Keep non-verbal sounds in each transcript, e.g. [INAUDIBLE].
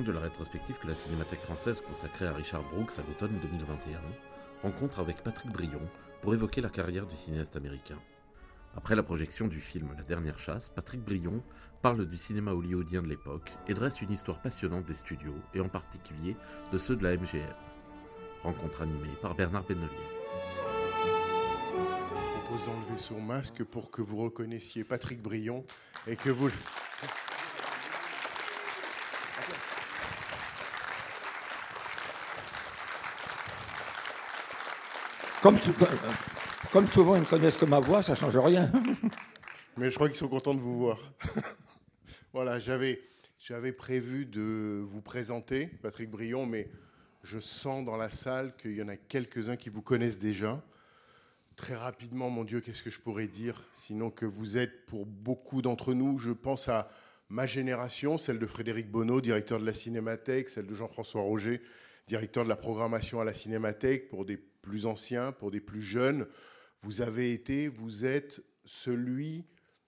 De la rétrospective que la Cinémathèque française consacrait à Richard Brooks à l'automne 2021, rencontre avec Patrick Brion pour évoquer la carrière du cinéaste américain. Après la projection du film La dernière chasse, Patrick Brion parle du cinéma hollywoodien de l'époque et dresse une histoire passionnante des studios, et en particulier de ceux de la MGM. Rencontre animée par Bernard Benolier. Je propose d'enlever son masque pour que vous reconnaissiez Patrick Brion et que vous. Comme, sou- comme souvent, ils ne connaissent que ma voix, ça ne change rien. [LAUGHS] Mais je crois qu'ils sont contents de vous voir. [LAUGHS] voilà, j'avais, j'avais prévu de vous présenter, Patrick Brion, mais je sens dans la salle qu'il y en a quelques-uns qui vous connaissent déjà. Très rapidement, mon Dieu, qu'est-ce que je pourrais dire? Sinon que vous êtes, pour beaucoup d'entre nous, je pense à ma génération, celle de Frédéric Bonneau, directeur de la Cinémathèque, celle de Jean-François Roger, directeur de la programmation à la Cinémathèque, pour des plus anciens, pour des plus jeunes. Vous avez été, vous êtes celui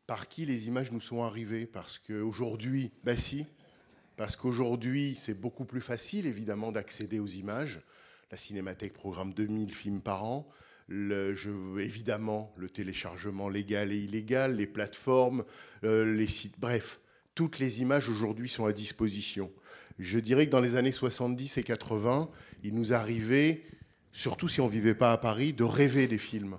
par qui les images nous sont arrivées. Parce qu'aujourd'hui, ben si, parce qu'aujourd'hui, c'est beaucoup plus facile, évidemment, d'accéder aux images. La Cinémathèque programme 2000 films par an. Évidemment, le téléchargement légal et illégal, les plateformes, euh, les sites, bref, toutes les images aujourd'hui sont à disposition. Je dirais que dans les années 70 et 80, il nous arrivait, surtout si on ne vivait pas à Paris, de rêver des films.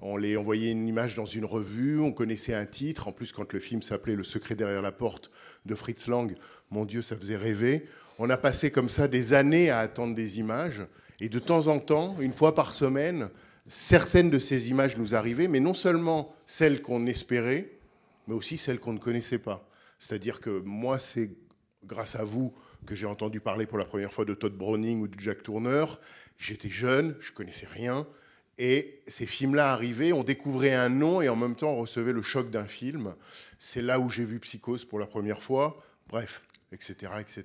On les envoyait une image dans une revue, on connaissait un titre. En plus, quand le film s'appelait Le secret derrière la porte de Fritz Lang, mon Dieu, ça faisait rêver. On a passé comme ça des années à attendre des images. Et de temps en temps, une fois par semaine, certaines de ces images nous arrivaient, mais non seulement celles qu'on espérait, mais aussi celles qu'on ne connaissait pas. C'est-à-dire que moi, c'est grâce à vous que j'ai entendu parler pour la première fois de Todd Browning ou de Jack Turner. J'étais jeune, je connaissais rien. Et ces films-là arrivaient, on découvrait un nom et en même temps on recevait le choc d'un film. C'est là où j'ai vu Psychose pour la première fois. Bref, etc., etc.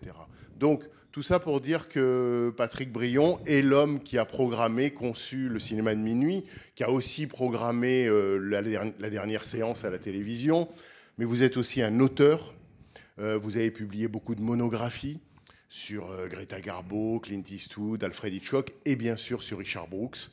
Donc tout ça pour dire que Patrick Brion est l'homme qui a programmé, conçu le cinéma de minuit, qui a aussi programmé euh, la, der- la dernière séance à la télévision. Mais vous êtes aussi un auteur. Euh, vous avez publié beaucoup de monographies sur euh, Greta Garbo, Clint Eastwood, Alfred Hitchcock et bien sûr sur Richard Brooks.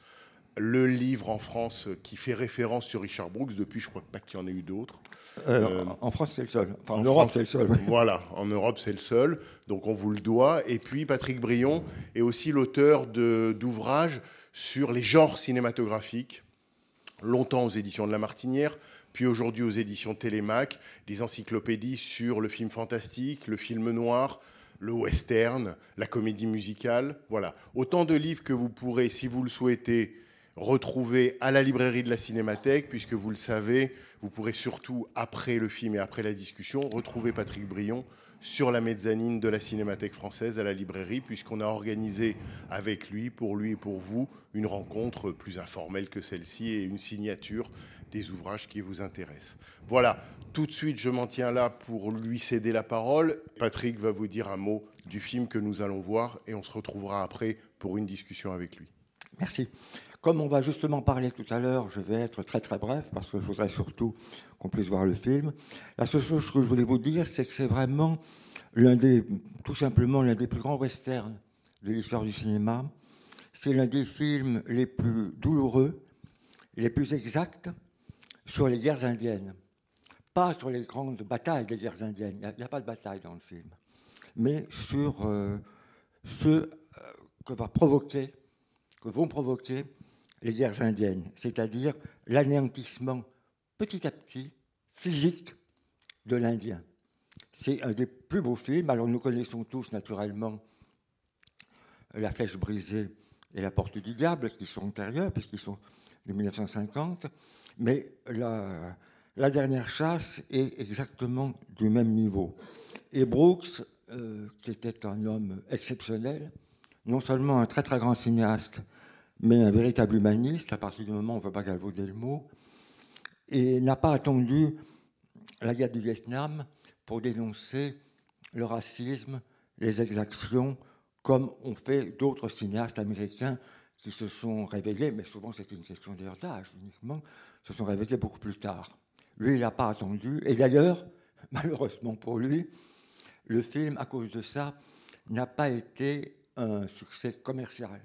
Le livre en France qui fait référence sur Richard Brooks, depuis je crois pas qu'il y en ait eu d'autres. Euh, en France, c'est le seul. Enfin, en, en Europe, c'est le seul. oui. Voilà, en Europe, c'est le seul. Donc, on vous le doit. Et puis, Patrick Brion est aussi l'auteur d'ouvrages sur les genres cinématographiques, longtemps aux éditions de La Martinière, puis aujourd'hui aux éditions Télémac, des encyclopédies sur le film fantastique, le film noir, le western, la comédie musicale. Voilà. Autant de livres que vous pourrez, si vous le souhaitez, retrouver à la librairie de la Cinémathèque, puisque vous le savez, vous pourrez surtout, après le film et après la discussion, retrouver Patrick Brion sur la mezzanine de la Cinémathèque française à la librairie, puisqu'on a organisé avec lui, pour lui et pour vous, une rencontre plus informelle que celle-ci et une signature des ouvrages qui vous intéressent. Voilà, tout de suite, je m'en tiens là pour lui céder la parole. Patrick va vous dire un mot du film que nous allons voir et on se retrouvera après pour une discussion avec lui. Merci. Comme on va justement parler tout à l'heure, je vais être très très bref parce que je voudrais surtout qu'on puisse voir le film. La seule chose que je voulais vous dire, c'est que c'est vraiment l'un des, tout simplement l'un des plus grands westerns de l'histoire du cinéma. C'est l'un des films les plus douloureux, les plus exacts sur les guerres indiennes. Pas sur les grandes batailles des guerres indiennes, il n'y a, pas de bataille dans le film, mais sur euh, ce euh, que va provoquer, que vont provoquer les guerres indiennes, c'est-à-dire l'anéantissement petit à petit physique de l'Indien. C'est un des plus beaux films. Alors nous connaissons tous naturellement La flèche brisée et La Porte du Diable, qui sont antérieurs, puisqu'ils sont de 1950. Mais la, dernière chasse est exactement du même niveau. Et Brooks, euh, qui était un homme exceptionnel, non seulement un très très grand cinéaste, mais un véritable humaniste, à partir du moment où on ne veut pas galvauder le mot, et n'a pas attendu la guerre du Vietnam pour dénoncer le racisme, les exactions, comme ont fait d'autres cinéastes américains qui se sont révélés, mais souvent c'est une question d'âge uniquement, se sont révélés beaucoup plus tard. Lui, il n'a pas attendu, et d'ailleurs, [LAUGHS] malheureusement pour lui, le film, à cause de ça, n'a pas été un succès commercial.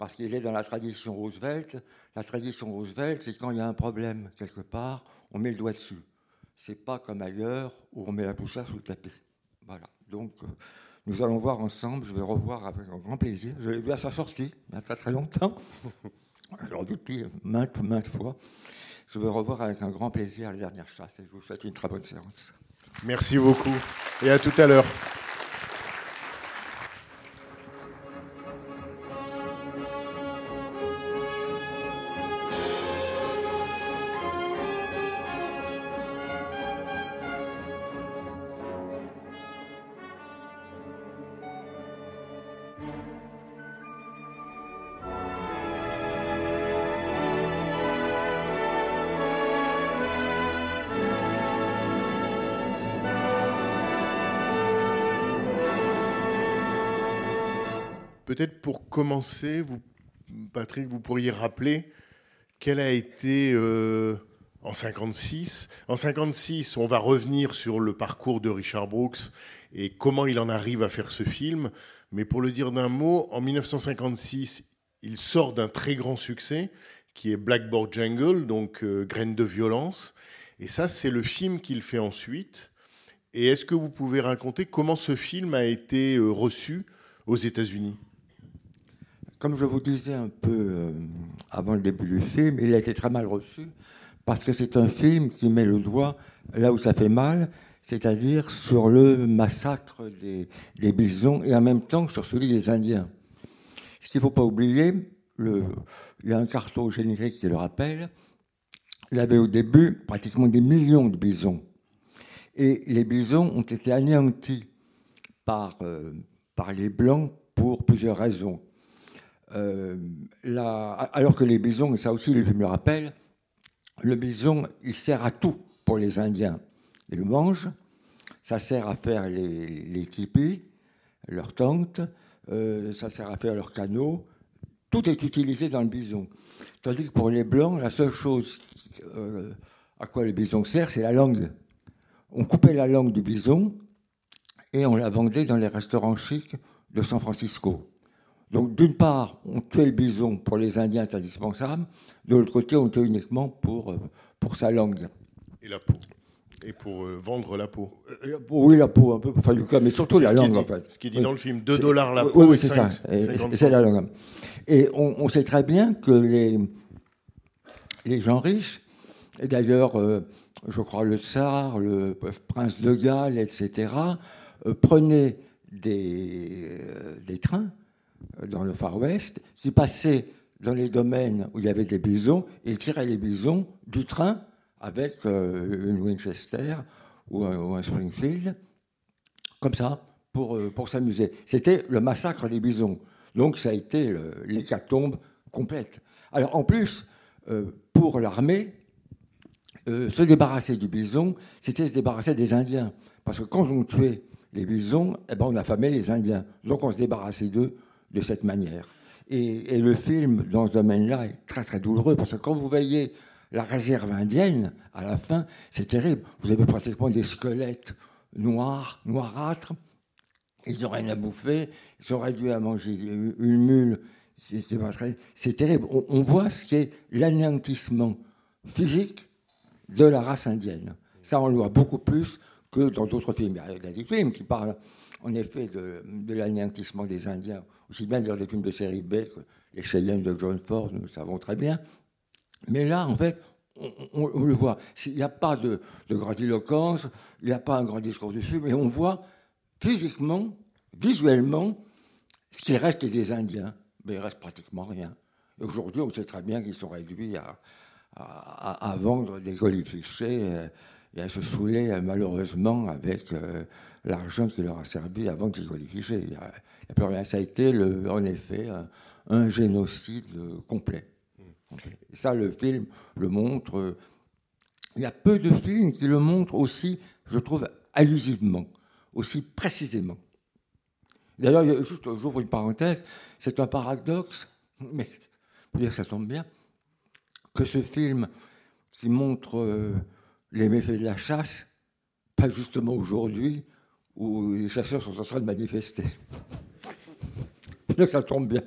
Parce qu'il est dans la tradition Roosevelt. La tradition Roosevelt, c'est quand il y a un problème quelque part, on met le doigt dessus. C'est pas comme ailleurs où on met la poussière sous le tapis. Voilà. Donc, euh, nous allons voir ensemble. Je vais revoir avec un grand plaisir. Je l'ai vu à sa sortie, il y a très très longtemps. [LAUGHS] Alors, depuis maintes, maintes fois. Je vais revoir avec un grand plaisir la dernière chasse. Et je vous souhaite une très bonne séance. Merci beaucoup. Et à tout à l'heure. Commencer, vous, Patrick, vous pourriez rappeler quel a été euh, en 56. En 56, on va revenir sur le parcours de Richard Brooks et comment il en arrive à faire ce film. Mais pour le dire d'un mot, en 1956, il sort d'un très grand succès qui est Blackboard Jungle, donc euh, Graines de violence. Et ça, c'est le film qu'il fait ensuite. Et est-ce que vous pouvez raconter comment ce film a été euh, reçu aux États-Unis? Comme je vous disais un peu euh, avant le début du film, il a été très mal reçu parce que c'est un film qui met le doigt là où ça fait mal, c'est-à-dire sur le massacre des, bisons et en même temps sur celui des Indiens. Ce qu'il ne faut pas oublier, il y a un carton générique qui le rappelle, il y avait au début pratiquement des millions de bisons. Et les bisons ont été anéantis par, euh, par les Blancs pour plusieurs raisons. Euh, alors que les bisons, et ça aussi le film le rappelle, le bison, il sert à tout pour les Indiens. Ils le mangent, ça sert à faire les, les tipis, leurs tentes, euh, ça sert à faire leurs canaux. Tout est utilisé dans le bison. Tandis que pour les Blancs, la seule chose euh, à quoi le bison sert, c'est la langue. On coupait la langue du bison et on la vendait dans les restaurants chics de San Francisco. Donc, d'une part, on tuait le bison pour les Indiens, c'est indispensable. De l'autre côté, on tuait uniquement pour, euh, pour sa langue. Et la peau. Et pour euh, vendre la peau. Euh, Oui, la peau, un peu cas, mais surtout la langue, dit- en fait. Ce qui dit Oui. dans le film 2 C'est- dollars la peau oui, c'est 5, ça. Et 50 C'est la langue. Et on, on sait très bien que les, les gens riches, et d'ailleurs, euh, je crois le tsar, le prince de Galles, etc., euh, prenaient des, euh, des trains euh, dans le Far West qui passaient dans les domaines où il y avait des bisons et tiraient les bisons du train avec euh, une Winchester ou un, Springfield, comme ça, pour, euh, pour s'amuser. C'était le massacre des bisons. Donc ça a été l'hécatombe complète. Alors en plus, euh, pour l'armée, euh, se débarrasser du bison, c'était se débarrasser des Indiens. Parce que quand on tuait les bisons, eh ben, on affamait les Indiens. Donc on se débarrassait d'eux de cette manière. Et, le film, dans ce domaine-là, est très très douloureux. Parce que quand vous voyez la réserve indienne, à la fin, c'est terrible. Vous avez pratiquement des squelettes noirs, noirâtres. Ils n'ont rien à bouffer. Ils auraient dû à manger une mule. C'est terrible. On, on voit ce qu'est l'anéantissement physique de la race indienne. Ça, on le voit beaucoup plus que dans d'autres films. Il y a des films qui parlent, en effet, de, de l'anéantissement des Indiens, aussi bien dans des films de série B que les Cheyennes de John Ford, nous le savons très bien. Mais là, en fait, on, le voit. Il n'y a pas de, de grandiloquence, il n'y a pas un grand discours dessus, mais on voit physiquement, visuellement, ce qui reste des Indiens. mais il reste pratiquement rien. Aujourd'hui, on sait très bien qu'ils sont réduits à, vendre des euh, et à se saouler euh, malheureusement avec euh, l'argent qui leur a servi vendre ces jolis clichés. Il n'y a, plus rien. Ça a été, en effet, un, génocide euh, complet. Complet. Et ça, le film le montre. euh, Il y a peu de films qui le montrent aussi, je trouve, allusivement, aussi précisément. D'ailleurs, juste, j'ouvre une parenthèse, c'est un paradoxe, mais dire, ça tombe bien, que ce film qui montre euh, les méfaits de la chasse, pas justement aujourd'hui où les chasseurs sont en train de manifester. [LAUGHS] Donc ça tombe bien.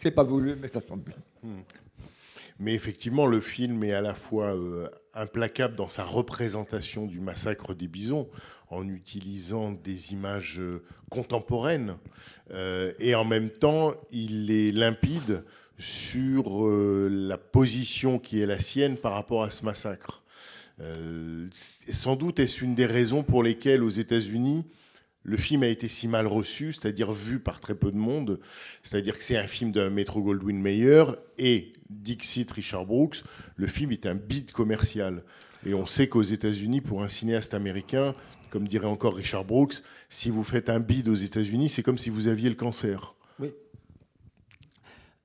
C'est pas voulu, mais ça tombe bien. Mais effectivement, le film est à la fois euh, implacable dans sa représentation du massacre des bisons, en utilisant des images euh, contemporaines, euh, et en même temps, il est limpide sur la position qui est la sienne par rapport à ce massacre. Euh, sans doute est-ce une des raisons pour lesquelles aux États-Unis, le film a été si mal reçu, c'est-à-dire vu par très peu de monde, c'est-à-dire que c'est un film de Metro Goldwyn Mayer et Dixit Richard Brooks. Le film est un bid commercial. Et on sait qu'aux États-Unis, pour un cinéaste américain, comme dirait encore Richard Brooks, si vous faites un bid aux États-Unis, c'est comme si vous aviez le cancer.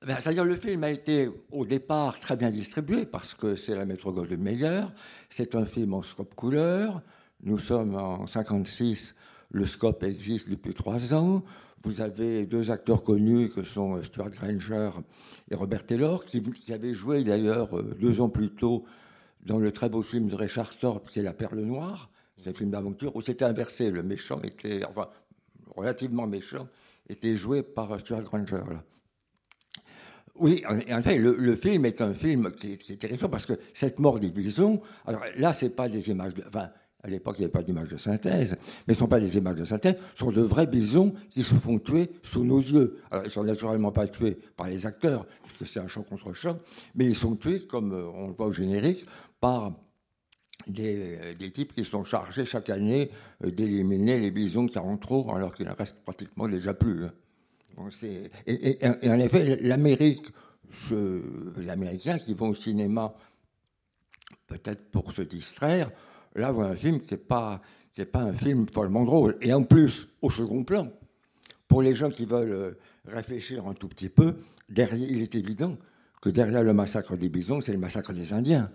Ben, C'est-à-dire le film a été au départ très bien distribué parce que c'est la métro Goldwyn Mayer. C'est un film en scope couleur. Nous sommes en 56. Le scope existe depuis trois ans. Vous avez deux acteurs connus que sont Stuart Granger et Robert Taylor, qui, qui avaient joué d'ailleurs euh, deux ans plus tôt dans le très beau film de Richard Thorpe qui est La Perle Noire. C'est un film d'aventure où c'était inversé. Le méchant était, enfin, relativement méchant, était joué par Stuart Granger. là. Oui, en, fait, le, film est un film qui, est- terrifiant parce que cette mort des bisons, alors là, c'est pas des images, de, enfin, à l'époque, il n'y avait pas d'images de synthèse, mais ce ne sont pas des images de synthèse, ce sont de vrais bisons qui se font tuer sous nos yeux. Alors, ils ne sont naturellement pas tués par les acteurs, puisque c'est un champ contre champ, mais ils sont tués, comme euh, on le voit au générique, par des, euh, types qui sont chargés chaque année euh, d'éliminer les bisons qui en trop, alors qu'il en reste pratiquement déjà plus. Et, en effet, l'Amérique, Américains qui vont au cinéma, peut-être pour se distraire, là, voient un film qui n'est pas, pas un film follement drôle. Et en plus, au second plan, pour les gens qui veulent euh, réfléchir un tout petit peu, derrière, il est évident que derrière le massacre des bisons, c'est le massacre des Indiens.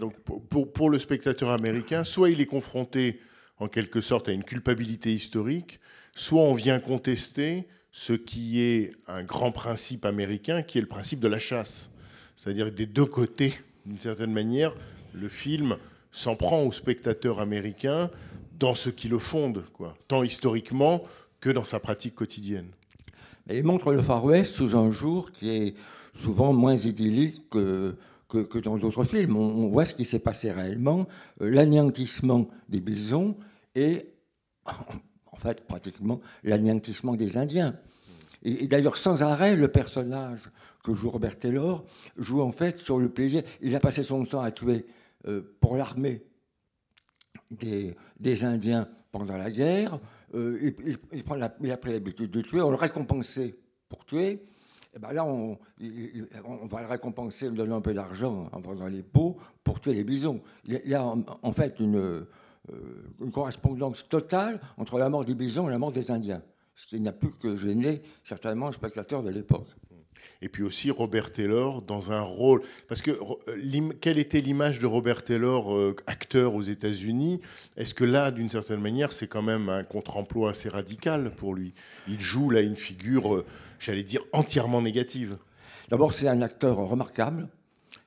Donc, pour le spectateur américain, soit il est confronté en quelque sorte à une culpabilité historique, soit on vient contester ce qui est un grand principe américain, qui est le principe de la chasse. C'est-à-dire des deux côtés, d'une certaine manière, le film s'en prend au spectateur américain dans ce qui le fonde, quoi, tant historiquement que dans sa pratique quotidienne. Il montre le Far West sous un jour qui est souvent moins idyllique que, que, que dans d'autres films. On, on voit ce qui s'est passé réellement, euh, l'anéantissement des bisons et, en fait, pratiquement l'anéantissement des Indiens. Et, d'ailleurs, sans arrêt, le personnage que joue Robert Taylor joue en fait sur le plaisir. Il a passé son temps à tuer euh, pour l'armée des, Indiens pendant la guerre. Euh, il, prend il a pris l'habitude de tuer, on le récompensait pour tuer. Et ben là, on, va le récompenser en donnant un peu d'argent en vendant les peaux pour tuer les bisons. Il y a, en, fait une, une correspondance totale entre la mort des bisons et la mort des Indiens. Ce qui n'a plus que gêné certainement le spectateur de l'époque. Et puis aussi Robert Taylor dans un rôle. Parce que euh, quelle était l'image de Robert Taylor, euh, acteur aux États-Unis? Est-ce que là, d'une certaine manière, c'est quand même un contre-emploi assez radical pour lui? Il joue là une figure, euh, j'allais dire, entièrement négative. D'abord, c'est un acteur remarquable,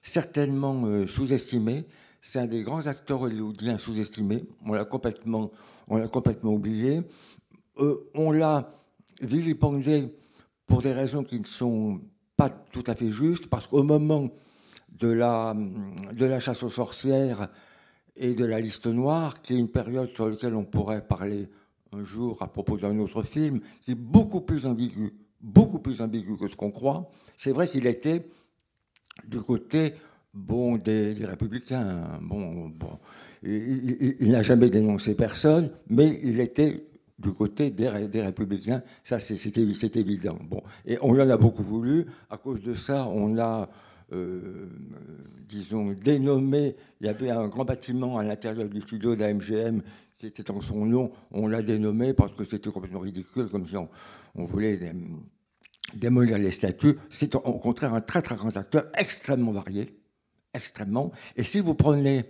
certainement euh, sous-estimé. C'est un des grands acteurs hollywoodiens sous-estimés. On l'a complètement, on l'a complètement oublié. Euh, on l'a vilipendé pour des raisons qui ne sont pas tout à fait justes, parce qu'au moment de la, de la chasse aux sorcières et de la liste noire, qui est une période sur laquelle on pourrait parler un jour à propos d'un autre film, qui est beaucoup plus ambigu, beaucoup plus ambigu que ce qu'on croit. C'est vrai qu'il était du côté bon des, républicains. Bon, bon. Il, n'a jamais dénoncé personne, mais il était du côté des, ré- des républicains. Ça, c'est c'est évi- c'est évident. Et on en a beaucoup voulu. À cause de ça, on a, euh, disons, dénommé. Il y avait un grand bâtiment à l'intérieur du studio de la MGM qui était en son nom. On l'a dénommé parce que c'était complètement ridicule, comme si on, on voulait dé- démolir les statues. C'est au contraire un très très grand acteur, extrêmement varié, extrêmement. Et si vous prenez,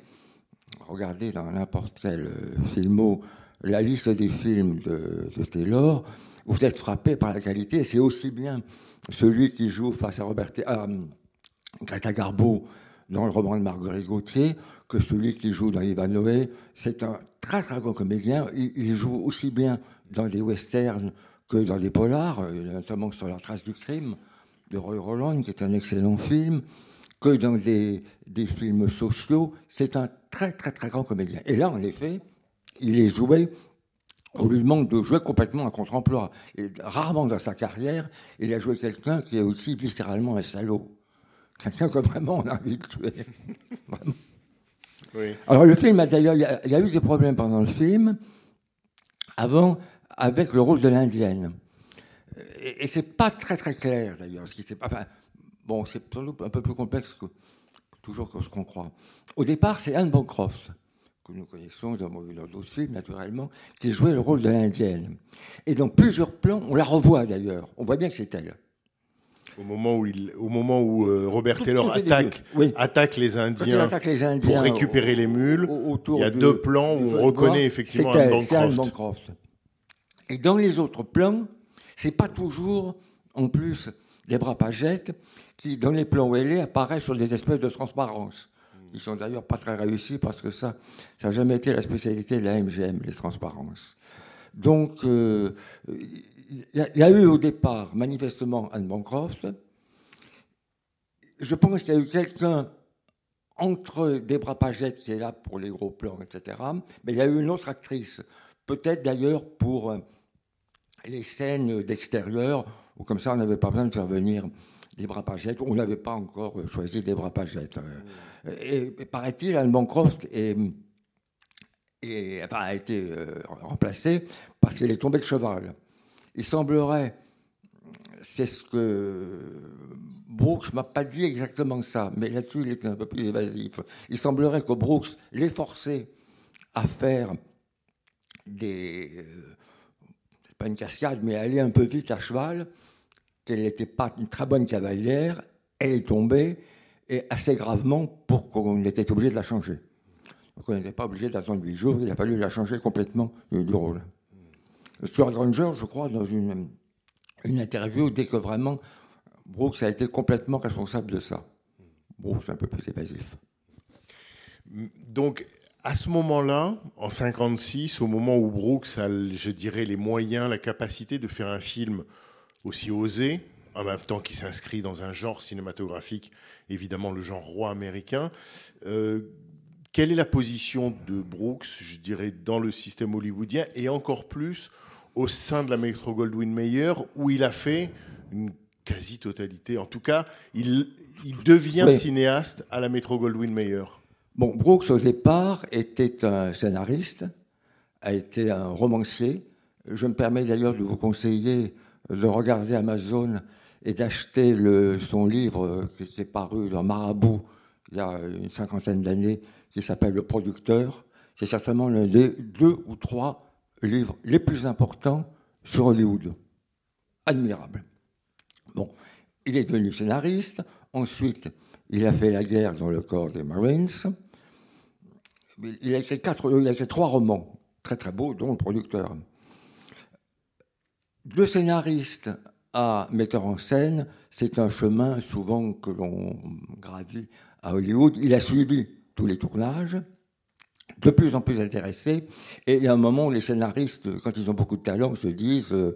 regardez dans n'importe quel euh, filmo, la liste des films de, Taylor, vous êtes frappé par la qualité. C'est aussi bien celui qui joue face à Robert, à euh, Greta Garbo dans le roman de Marguerite Gauthier que celui qui joue dans Ivanhoe. C'est un très très grand comédien. Il, il joue aussi bien dans des westerns que dans des polars, euh, notamment sur la trace du crime de Roy Roland, qui est un excellent film, que dans des, des films sociaux. C'est un très très très grand comédien. Et là, en effet, il est joué. On lui demande de jouer complètement un contre-emploi. Et rarement dans sa carrière, il a joué quelqu'un qui est aussi viscéralement un salaud. Quelqu'un que vraiment on a envie de tuer. Oui. Alors le film, a d'ailleurs, il y a- eu des problèmes pendant le film, avant, avec le rôle de l'indienne. Et, et c'est pas très très clair d'ailleurs, ce qui s'est pas. Enfin, bon, c'est sans doute un peu plus complexe que toujours que ce qu'on croit. Au départ, c'est Anne Bancroft que nous connaissons dans dans d'autres films naturellement, qui jouait le rôle de l'indienne. Et dans plusieurs plans, on la revoit d'ailleurs. On voit bien que c'est elle. Au moment où, il, au moment où euh, Robert Tout- Taylor tout attaque, Oui. attaque les Indiens attaque les Indiens pour récupérer au- les mules, au- il y a du- deux plans où on reconnaît bois, effectivement Anne c'est Anne Bancroft. Bancroft. Et dans les autres plans, c'est pas toujours, en plus, des bras pagettes qui, dans les plans est, apparaissent sur des espèces de transparence. Ils sont d'ailleurs pas très réussis parce que ça, ça n'a jamais été la spécialité de la MGM, les transparences. Donc, euh, il y, a- il y a eu au départ, manifestement, Anne Bancroft. Je pense qu'il y a eu quelqu'un entre Debra Paget qui est là pour les gros plans, etc. Mais il y a eu une autre actrice, peut-être d'ailleurs pour euh, les scènes d'extérieur, comme ça on n'avait pas besoin de faire venir Debra Paget. On n'avait pas encore choisi Debra Paget. euh. Et, et paraît-il, Anne a été euh, remplacée parce qu'elle est tombée de cheval. Il semblerait, c'est ce que Brooks m'a pas dit exactement ça, mais là-dessus il était un peu plus évasif. Il semblerait que Brooks l'ait forcé à faire des, euh, pas une cascade, mais aller un peu vite à cheval, qu'elle n'était pas une très bonne cavalière, elle est tombée, et assez gravement pour qu'on était obligé de la changer. On n'était pas obligé d'attendre huit jours, il a fallu la changer complètement du, rôle. Stuart Granger, je crois, dans une, interview, dit que vraiment Brooks a été complètement responsable de ça. Brooks est un peu plus évasif. Donc, à ce moment-là, en 56, au moment où Brooks a, je dirais, les moyens, la capacité de faire un film aussi osé, en même temps qu'il s'inscrit dans un genre cinématographique, évidemment le genre roi américain, euh, quelle est la position de Brooks, je dirais, dans le système hollywoodien et encore plus au sein de la Metro Goldwyn Mayer, où il a fait une quasi-totalité? En tout cas, il, il devient Oui. cinéaste à la Metro Goldwyn Mayer. Bon, Brooks, au départ, était un scénariste, a été un romancier. Je me permets d'ailleurs de vous conseiller de regarder Amazon et d'acheter son livre qui était paru dans Marabout il y a une cinquantaine d'années, qui s'appelle Le Producteur. C'est certainement l'un des deux ou trois livres les plus importants sur Hollywood. Admirable. Bon, il est devenu scénariste. Ensuite, il a fait la guerre dans le corps des Marines. Il a écrit, quatre, il a écrit trois romans très très beaux, dont le producteur. De scénariste à metteur en scène, c'est un chemin souvent que l'on gravit à Hollywood. Il a suivi tous les tournages, de plus en plus intéressé. Et il y a un moment où les scénaristes, quand ils ont beaucoup de talent, se disent euh,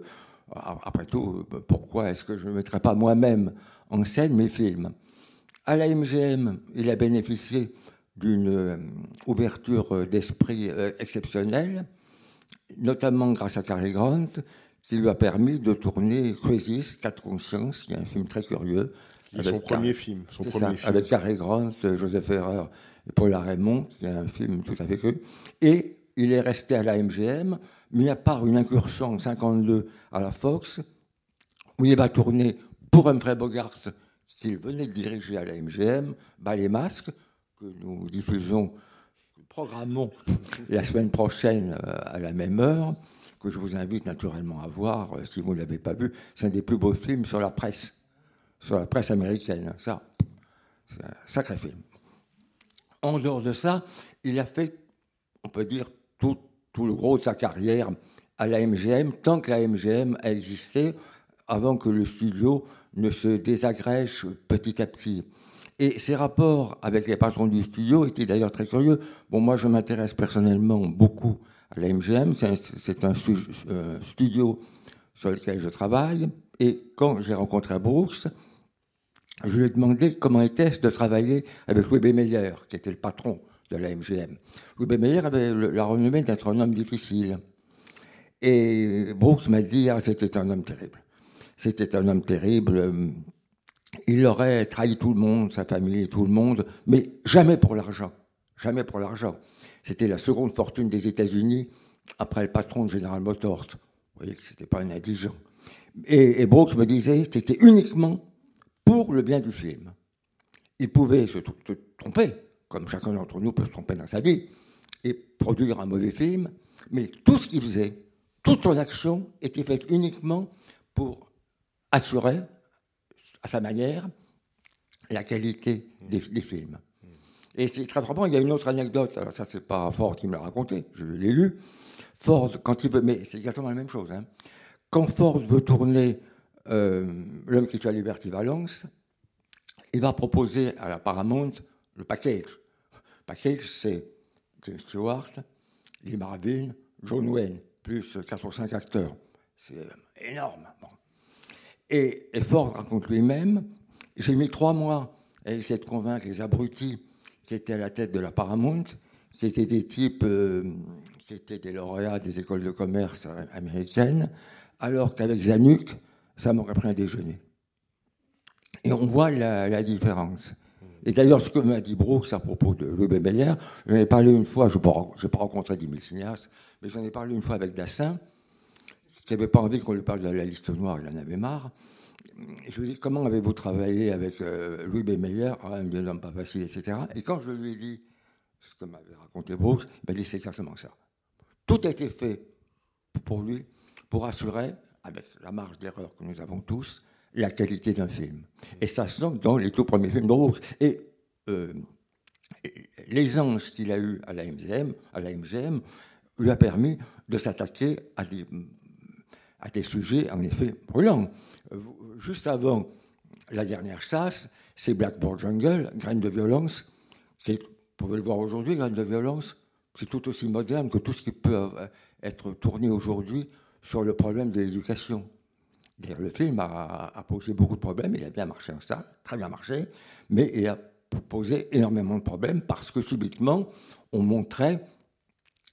après tout, pourquoi est-ce que je ne mettrais pas moi-même en scène mes films? À la MGM, il a bénéficié d'une euh, ouverture euh, d'esprit exceptionnelle, notamment grâce à Cary Grant, qui lui a permis de tourner Crisis, Quatre consciences, qui est un film très curieux. Son premier film. Son c'est premier ça, film. avec Cary Grant, Joseph Ferrer et Paul Raymond, qui est un film tout à fait cru. Et il est resté à la MGM, mis à part une incursion en 52 à la Fox, où il va tourner pour Humphrey Bogart, qu'il venait de diriger à la MGM, Bas les masques, que nous diffusons, programmons [LAUGHS] la semaine prochaine euh, à la même heure, que je vous invite naturellement à voir euh, si vous ne l'avez pas vu. C'est un des plus beaux films sur la presse, sur la presse américaine. Ça, c'est un sacré film. En dehors de ça, il a fait, on peut dire, tout, le gros de sa carrière à la MGM, tant que la MGM a existé, avant que le studio ne se désagrège petit à petit. Et ses rapports avec les patrons du studio étaient d'ailleurs très curieux. Bon, moi, je m'intéresse personnellement beaucoup à la MGM. C'est un, un, studio sur lequel je travaille. Et quand j'ai rencontré Brooks, je lui ai demandé comment était-ce de travailler avec Louis B. Meyer, qui était le patron de la MGM. Louis B. Meyer avait la renommée d'être un homme difficile. Et Brooks m'a dit, ah, c'était un homme terrible. C'était un homme terrible. Il aurait trahi tout le monde, sa famille tout le monde, mais jamais pour l'argent. Jamais pour l'argent. C'était la seconde fortune des États-Unis après le patron de General Motors. Vous voyez que ce n'était pas un indigent. Et, Brooks me disait, c'était uniquement pour le bien du film. Il pouvait se, tromper, comme chacun d'entre nous peut se tromper dans sa vie, et produire un mauvais film, mais tout ce qu'il faisait, toute son action était faite uniquement pour assurer, à sa manière, la qualité des films. Et c'est très frappant. Il y a une autre anecdote. Alors ça, c'est pas Ford qui me l'a raconté. Je l'ai lu. Ford, quand il veut, mais c'est exactement la même chose. Hein. Quand Ford veut tourner euh, L'homme qui tue à Liberty Valence, il va proposer à la Paramount le package. Le package, c'est James Stewart, Lee Marvin, John Wayne, plus 4 ou 5 acteurs. C'est énorme. Bon. Et, et, Ford raconte lui-même j'ai mis trois mois à essayer de convaincre les abrutis qui étaient à la tête de la Paramount. C'était des types euh, des lauréats des écoles de commerce américaines, alors qu'avec Zanuck, ça m'aurait pris un déjeuner. Et on voit la, différence. Et d'ailleurs, ce que m'a dit Brooks à propos de Louis Meyer, j'en ai parlé une fois, je n'ai pas, pas rencontré 10 000 cinéastes, mais j'en ai parlé une fois avec Dassin, qui n'avait pas envie qu'on lui parle de la liste noire, il en avait marre. Je lui ai dit, comment avez-vous travaillé avec euh, Louis B. Meyer ah, Il me dit, non, pas facile, etc. Et quand je lui ai dit ce que m'avait raconté Brooks, il m'a dit, c'est exactement ça. Tout a été fait pour lui, pour assurer, avec la marge d'erreur que nous avons tous, la qualité d'un film. Et ça se sent dans les tout premiers films de Brooks. Et euh, l'aisance qu'il a eu à la MGM, à la MGM lui a permis de s'attaquer à des, à des sujets, en effet, brûlants. Juste avant la dernière chasse, c'est Blackboard Jungle, Graine de violence. Vous pouvez le voir aujourd'hui, Graine de violence, c'est tout aussi moderne que tout ce qui peut être tourné aujourd'hui sur le problème de l'éducation. Le film a, a, posé beaucoup de problèmes, il a bien marché en salle, très bien marché, mais il a posé énormément de problèmes parce que subitement, on montrait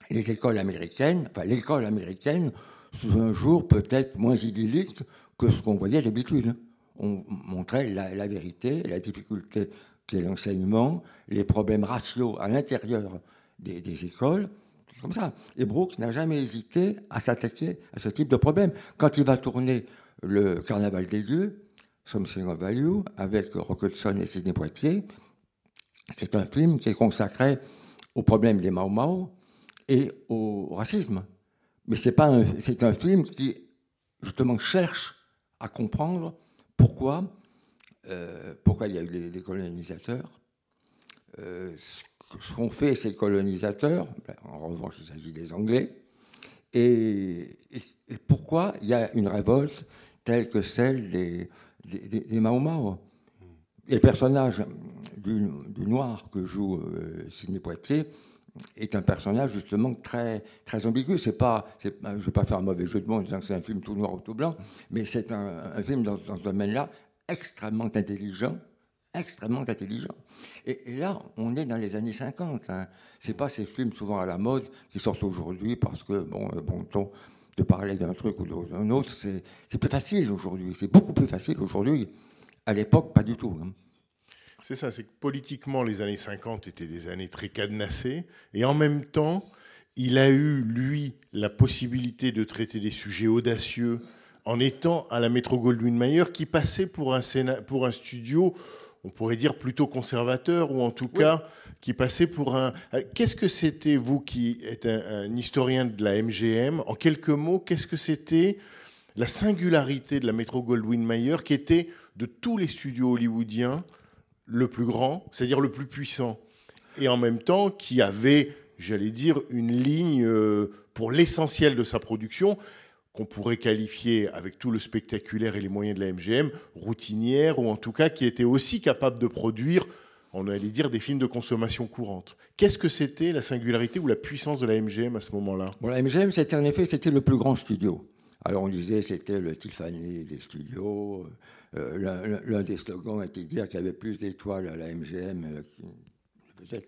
les écoles américaines, enfin l'école américaine, sous un jour peut-être moins idyllique que ce qu'on voyait d'habitude. On montrait la, vérité, la difficulté qu'est l'enseignement, les problèmes raciaux à l'intérieur des, écoles, comme ça. Et Brooks n'a jamais hésité à s'attaquer à ce type de problème. Quand il va tourner le Carnaval des dieux, Something of Value, avec Rock Hudson et Sidney Poitier, c'est un film qui est consacré au problème des Mao Mao et au racisme. Mais c'est pas un, c'est un film qui justement cherche à comprendre pourquoi, euh, pourquoi il y a eu les, les colonisateurs, euh, ce qu'ont fait ces colonisateurs, ben, en revanche il s'agit des Anglais, et, pourquoi il y a une révolte telle que celle des, des, des Mao Mao. Et le personnage du, du noir que joue euh, Sidney Poitier est un personnage justement très, très ambigu. C'est pas, je ne vais pas faire un mauvais jeu de mots en disant que c'est un film tout noir ou tout blanc, mais c'est un, film dans, dans ce domaine-là extrêmement intelligent, extrêmement intelligent. Et, là, on est dans les années 50. Hein. C'est pas ces films souvent à la mode qui sortent aujourd'hui parce que, bon, bon ton, de parler d'un truc ou d'un autre, c'est plus facile aujourd'hui. C'est beaucoup plus facile aujourd'hui. À l'époque, pas du tout. Hein. C'est ça, c'est que politiquement, les années 50 étaient des années très cadenassées, et en même temps, il a eu, lui, la possibilité de traiter des sujets audacieux en étant à la Metro Goldwyn Mayer, qui passait pour un, scéna- pour un studio, on pourrait dire plutôt conservateur, ou en tout cas qui passait pour un. Euh, Qu'est-ce que c'était, vous qui êtes un, un historien de la MGM, en quelques mots, qu'est-ce que c'était la singularité de la Metro Goldwyn Mayer, qui était de tous les studios hollywoodiens le plus grand, c'est-à-dire le plus puissant, et en même temps qui avait, j'allais dire, une ligne euh, pour l'essentiel de sa production qu'on pourrait qualifier, avec tout le spectaculaire et les moyens de la MGM, routinière, ou en tout cas qui était aussi capable de produire, on allait dire, des films de consommation courante. Qu'est-ce que c'était la singularité ou la puissance de la MGM à ce moment-là? La MGM, c'était en effet c'était le plus grand studio. Alors on disait c'était le Tiffany des studios. Euh, l'un- des slogans était de dire qu'il y avait plus d'étoiles à la MGM euh, qu'il-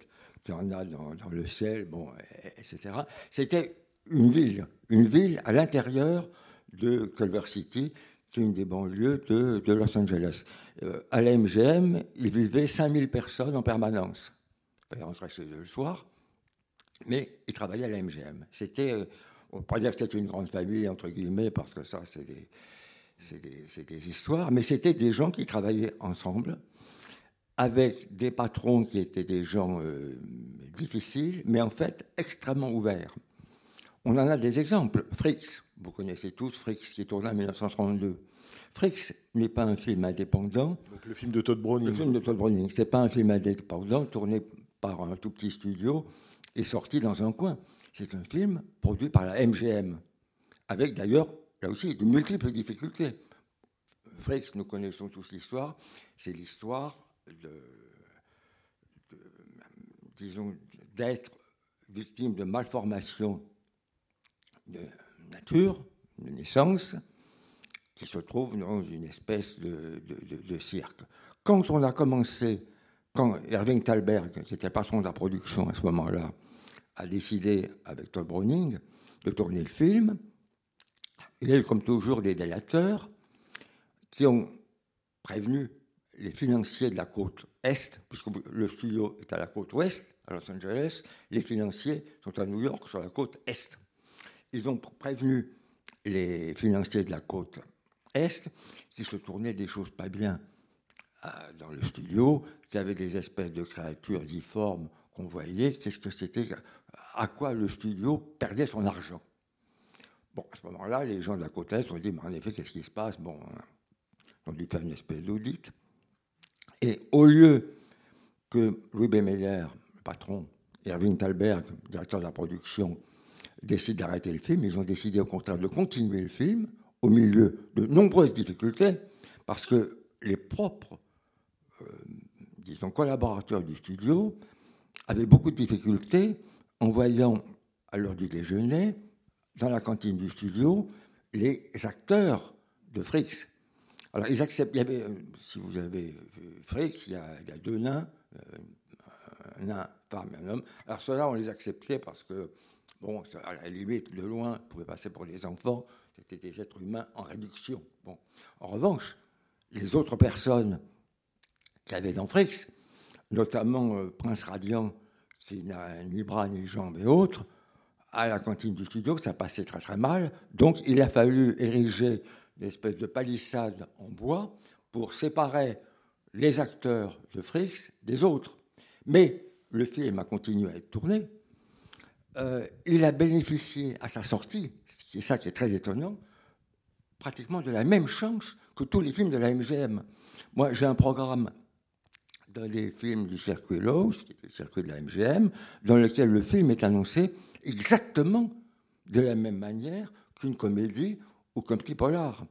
y en a dans, le ciel, bon, et- etc. C'était une ville, une ville à l'intérieur de Culver City, qui est une des banlieues de, Los Angeles. Euh, à la MGM, il vivait 5000 personnes en permanence. Ils rentraient chez eux le soir, mais ils travaillaient à la MGM. C'était, on ne peut pas dire que c'était une grande famille, entre guillemets, parce que ça, c'est des, c'est des, histoires, mais c'était des gens qui travaillaient ensemble, avec des patrons qui étaient des gens euh, difficiles, mais en fait extrêmement ouverts. On en a des exemples. Fricks, vous connaissez tous Fricks, qui est tourné en 1932. Fricks n'est pas un film indépendant, Donc le film de Todd Browning. le film de Todd Browning, c'est pas un film indépendant tourné par un tout petit studio et sorti dans un coin. C'est un film produit par la MGM, avec d'ailleurs, là aussi, de multiples difficultés. Fricks, nous connaissons tous l'histoire, c'est l'histoire disons, d'être victime de malformations de nature, de naissance, qui se trouve dans une espèce de, de- cirque. Quand on a commencé, quand Irving Thalberg, qui était patron de la production à ce moment-là, a décidé avec Todd Browning de tourner le film, il y a eu comme toujours des délateurs qui ont prévenu les financiers de la côte Est, puisque le studio est à la côte Ouest, à Los Angeles, les financiers sont à New York, sur la côte Est. Ils ont prévenu les financiers de la côte Est qui se tournaient des choses pas bien euh, dans le studio, qu'il y avait des espèces de créatures difformes qu'on voyait, qu'est-ce que c'était, à quoi le studio perdait son argent? Bon, à ce moment-là, les gens de la côte Est ont dit, mais en effet, qu'est-ce qui se passe? Bon, ils ont dû faire une espèce d'audit. Et au lieu que Louis B. Meyer, le patron, et Erwin Thalberg, directeur de la production, décident d'arrêter le film, ils ont décidé au contraire de continuer le film au milieu de nombreuses difficultés, parce que les propres, euh, disons, collaborateurs du studio avaient beaucoup de difficultés en voyant à l'heure du déjeuner, dans la cantine du studio, les acteurs de Fricks. Alors, ils acceptent. Il y avait, euh, si vous avez vu Fricks, il y a, y deux nains, euh, un nain, femme et un homme. Alors, ceux-là, on les acceptait parce que, bon, à la limite, de loin, pouvaient passer pour des enfants. C'était des êtres humains en réduction. Bon. En revanche, les autres personnes qui avaient dans Fricks, notamment euh, Prince Radiant, qui n'a ni bras ni jambes et autres, à la cantine du studio, ça passait très très mal. Donc il a fallu ériger une espèce de palissade en bois pour séparer les acteurs de Fricks des autres. Mais le film a continué à être tourné. Euh, il a bénéficié à sa sortie, c'est ça qui est très étonnant, pratiquement de la même chance que tous les films de la MGM. Moi, j'ai un programme dans les films du circuit Lowe's, qui est le circuit de la MGM, dans lequel le film est annoncé exactement de la même manière qu'une comédie ou qu'un petit polar.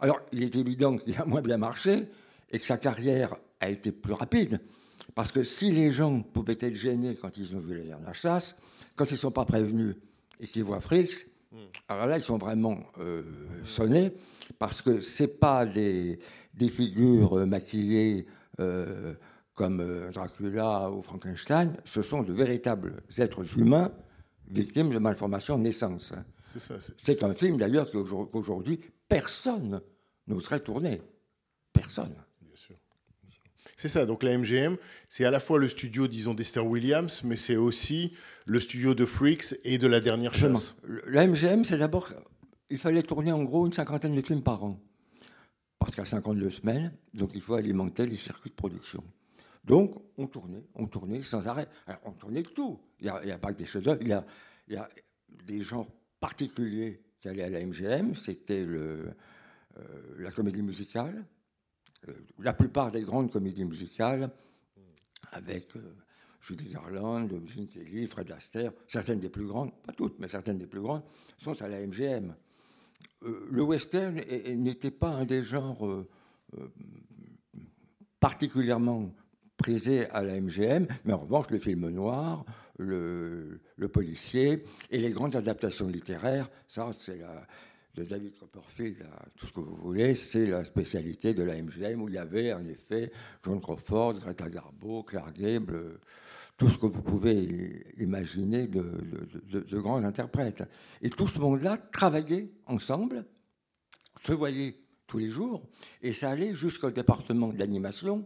Alors, il est évident qu'il a moins bien marché et que sa carrière a été plus rapide. Parce que si les gens pouvaient être gênés quand ils ont vu la dernière chasse, quand ils ne sont pas prévenus et qu'ils voient Fricks, alors là, ils sont vraiment euh, sonnés parce que ce pas des, des figures euh, maquillées euh, comme Dracula ou Frankenstein, ce sont de véritables êtres humains victimes de malformations de naissance. C'est ça. c'est- un film d'ailleurs qu'aujourd'hui personne n'oserait tourner. Personne. Bien sûr. C'est ça, donc la MGM, c'est à la fois le studio, disons, d'Esther Williams, mais c'est aussi le studio de Freaks et de la dernière chasse. La MGM, c'est d'abord, il fallait tourner en gros une cinquantaine de films par an. Parce qu'à 52 semaines, donc il faut alimenter les circuits de production. Donc, on tournait, on tournait sans arrêt. Alors, on tournait de tout. Il n'y a, pas que des chefs-d'œuvre, il y a, des genres particuliers qui allaient à la MGM. C'était euh, la comédie musicale. Euh, la plupart des grandes comédies musicales, avec euh, Judy Garland, Gene Kelly, Fred Astaire, certaines des plus grandes, pas toutes, mais certaines des plus grandes, sont à la MGM. Euh, le western est- est- n'était pas un des genres particulièrement prisés à la MGM, mais en revanche, le film noir, le, policier et les grandes adaptations littéraires, ça, c'est la, de David Copperfield à tout ce que vous voulez, c'est la spécialité de la MGM où il y avait en effet John Crawford, Greta Garbo, Clark Gable, tout ce que vous pouvez imaginer de- de grands interprètes. Et tout ce monde-là travaillait ensemble, se voyait tous les jours, et ça allait jusqu'au département de l'animation,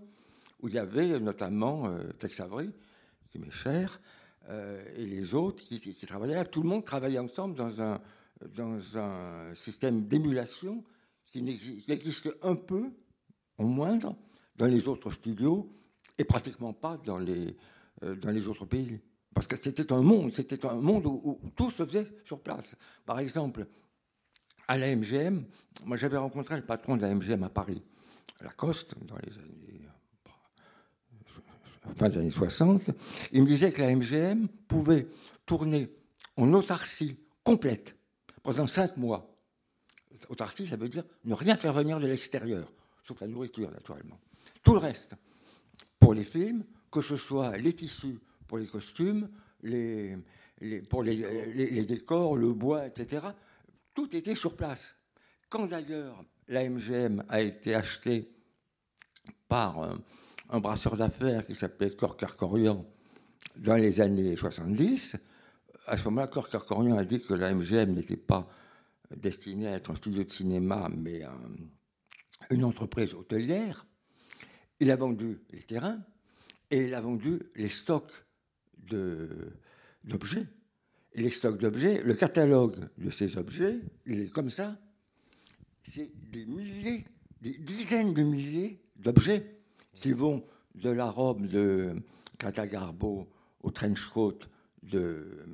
où il y avait notamment euh, Tex Avery, qui m'est cher, euh, et les autres qui, travaillaient là. Tout le monde travaillait ensemble dans un, dans un système d'émulation qui, qui un peu, en moindre, dans les autres studios, et pratiquement pas dans les, euh, dans les autres pays. Parce que c'était un monde, c'était un monde où, où tout se faisait sur place. Par exemple, à la MGM, moi j'avais rencontré le patron de la MGM à Paris, Lacoste, dans les années fin des années 60, il me disait que la MGM pouvait tourner en autarcie complète pendant cinq mois. Autarcie, ça veut dire ne rien faire venir de l'extérieur, sauf la nourriture, naturellement. Tout le reste, pour les films, que ce soit les tissus pour les costumes, les, pour les, décors, le bois, etc., tout était sur place. Quand d'ailleurs la MGM a été achetée par un, brasseur d'affaires qui s'appelait Cor Kerkorian dans les années 70, à ce moment-là, Cor Kerkorian a dit que la MGM n'était pas destinée à être un studio de cinéma, mais un- une entreprise hôtelière. Il a vendu les terrains et il a vendu les stocks d'objets. Et les stocks d'objets, le catalogue de ces objets, il est comme ça. C'est des milliers, des dizaines de milliers d'objets qui vont de la robe de Greta Garbo au trench coat de euh,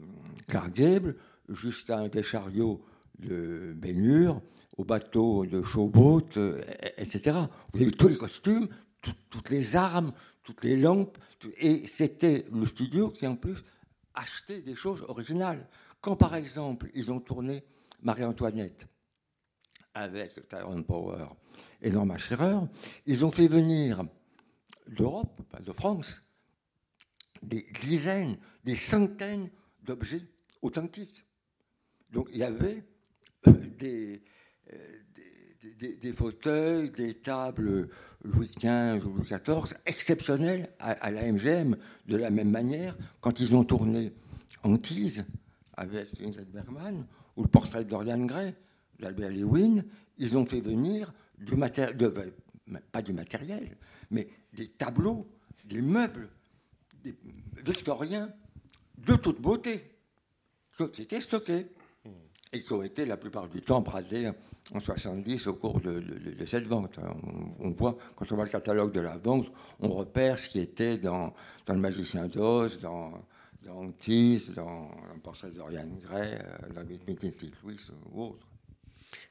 Clark Gable jusqu'à un des chariots de Bénure, au bateau de Showboat, euh, etc. Vous avez tous les costumes, tout- toutes les armes, toutes les lampes. et c'était le studio qui, en plus, achetait des choses originales. Quand, par exemple, ils ont tourné Marie-Antoinette avec Tyrone Power et Norma Scherer, ils ont fait venir d'Europe, de France, des dizaines, des centaines d'objets authentiques. Donc il y avait euh, des, euh, des, fauteuils, des tables Louis XV ou Louis XIV exceptionnels à, la MGM. De la même manière, quand ils ont tourné Antise avec Ingrid Bergman ou le portrait de Gray d'Albert Lewin, ils ont fait venir du matériel, pas du matériel, mais des tableaux, des meubles des victoriens de toute beauté qui étaient stockés et qui ont été la plupart du temps bradés en 70 au cours de, de- de cette vente. On, on voit, quand on voit le catalogue de la vente, on repère ce qui était dans, dans Le Magicien d'Oz, dans, dans Antise, dans le portrait de Dorian Gray, euh, dans Meeting Lewis ou autre.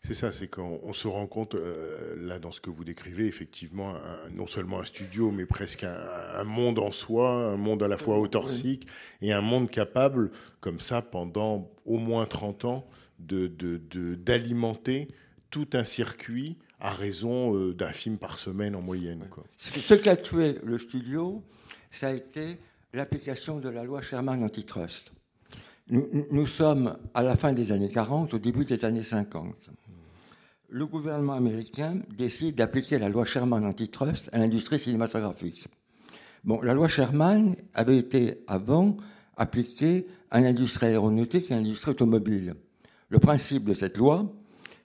C'est ça, c'est qu'on on se rend compte, euh, là, dans ce que vous décrivez, effectivement, un- non seulement un studio, mais presque un, un monde en soi, un monde à la fois autarcique et un monde capable, comme ça, pendant au moins 30 ans, de- de- de- d'alimenter tout un circuit à raison euh, d'un film par semaine en moyenne. Quoi. Ce qui a tué le studio, ça a été l'application de la loi Sherman antitrust. Nous sommes à la fin des années 40, au début des années 50. Le gouvernement américain décide d'appliquer la loi Sherman antitrust à l'industrie cinématographique. Bon, la loi Sherman avait été avant appliquée à l'industrie aéronautique et à l'industrie automobile. Le principe de cette loi,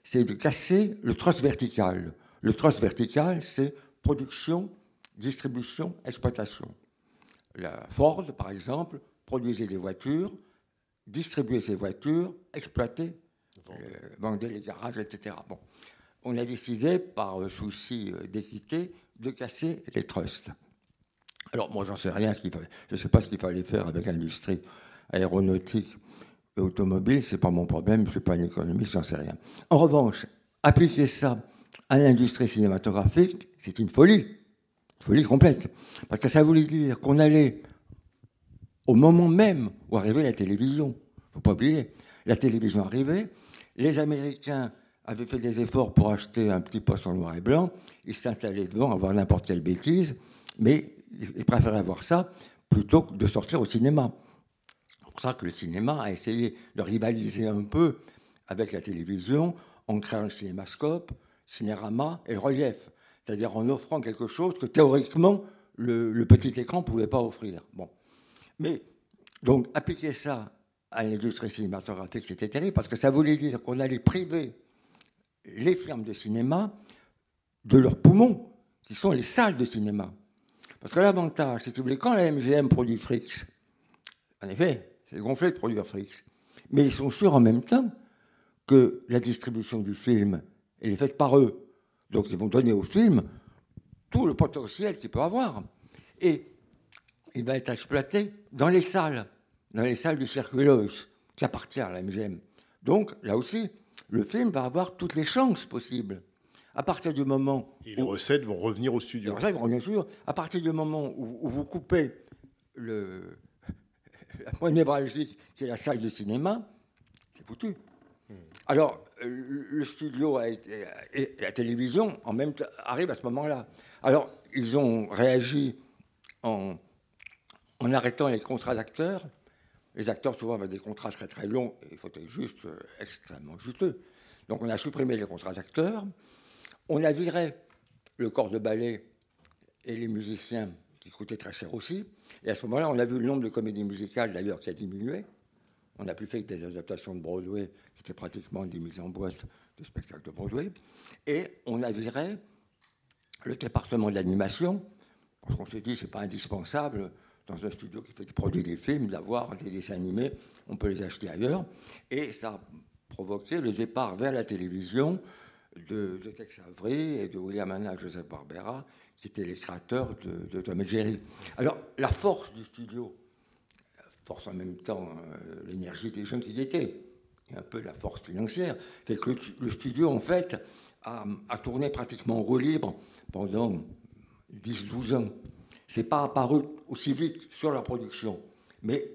c'est de casser le trust vertical. Le trust vertical, c'est production distribution, exploitation. La Ford, par exemple, produisait des voitures, distribuait ces voitures, exploitait, euh, vendait les garages, etc. Bon. On a décidé, par euh, souci euh, d'équité, de casser les trusts. Alors, moi, j'en sais rien. Je ne sais pas ce qu'il fallait faire avec l'industrie aéronautique et automobile. Ce n'est pas mon problème. Je ne suis pas un économiste, j'en sais rien. En revanche, appliquer ça à l'industrie cinématographique, c'est une folie. Une folie complète. Parce que ça voulait dire qu'on allait, au moment même où arrivait la télévision, il ne faut pas oublier, la télévision arrivait, les Américains avaient fait des efforts pour acheter un petit poste en noir et blanc, ils s'installaient devant, avoir n'importe quelle bêtise, mais ils préféraient avoir ça plutôt que de sortir au cinéma. C'est pour ça que le cinéma a essayé de rivaliser un peu avec la télévision en créant le cinémascope, cinérama et le relief. C'est-à-dire en offrant quelque chose que théoriquement le, petit écran ne pouvait pas offrir. Bon. Mais donc appliquer ça à l'industrie cinématographique, c'était terrible parce que ça voulait dire qu'on allait priver les firmes de cinéma de leurs poumons, qui sont les salles de cinéma. Parce que l'avantage, que vous voulez, quand la MGM produit Frix, en effet, c'est gonflé de produire Frix, mais ils sont sûrs en même temps que la distribution du film, est faite par eux. Donc ils vont donner au film tout le potentiel qu'il peut avoir. Et il va être exploité dans les salles, dans les salles du circuit Lois, qui appartient à la MGM. Donc, là aussi, le film va avoir toutes les chances possibles. À partir du moment Et les où recettes vont revenir au studio. ça, ils vont bien sûr, à partir du moment où, où vous coupez le, [LAUGHS] la point névralgique, c'est la salle de cinéma, c'est foutu. Alors, euh, le studio a été- et la télévision, en même temps, arrive à ce moment-là. Alors, ils ont réagi en, en arrêtant les contrats d'acteurs. Les acteurs, souvent, avaient des contrats très très longs et il faut être juste euh, extrêmement juteux. Donc, on a supprimé les contrats d'acteurs. On a viré le corps de ballet et les musiciens qui coûtaient très cher aussi. Et à ce moment-là, on a vu le nombre de comédies musicales d'ailleurs qui a diminué. On n'a plus fait que des adaptations de Broadway, qui étaient pratiquement des mises en boîte de spectacles de Broadway. Et on a viré le département de l'animation, parce qu'on s'est dit c'est pas indispensable dans un studio qui fait produit des films d'avoir des dessins animés, on peut les acheter ailleurs. Et ça a provoqué le départ vers la télévision de, Tex Avery et de William Hanna Joseph Barbera, qui étaient les créateurs de, de Tom et Jerry. Alors, la force du studio, force en même temps, euh, l'énergie des jeunes qu'ils étaient, et un peu la force financière, fait que le, studio, en fait, a, a tourné pratiquement en roue libre pendant 10-12 ans. C'est pas apparu aussi vite sur la production, mais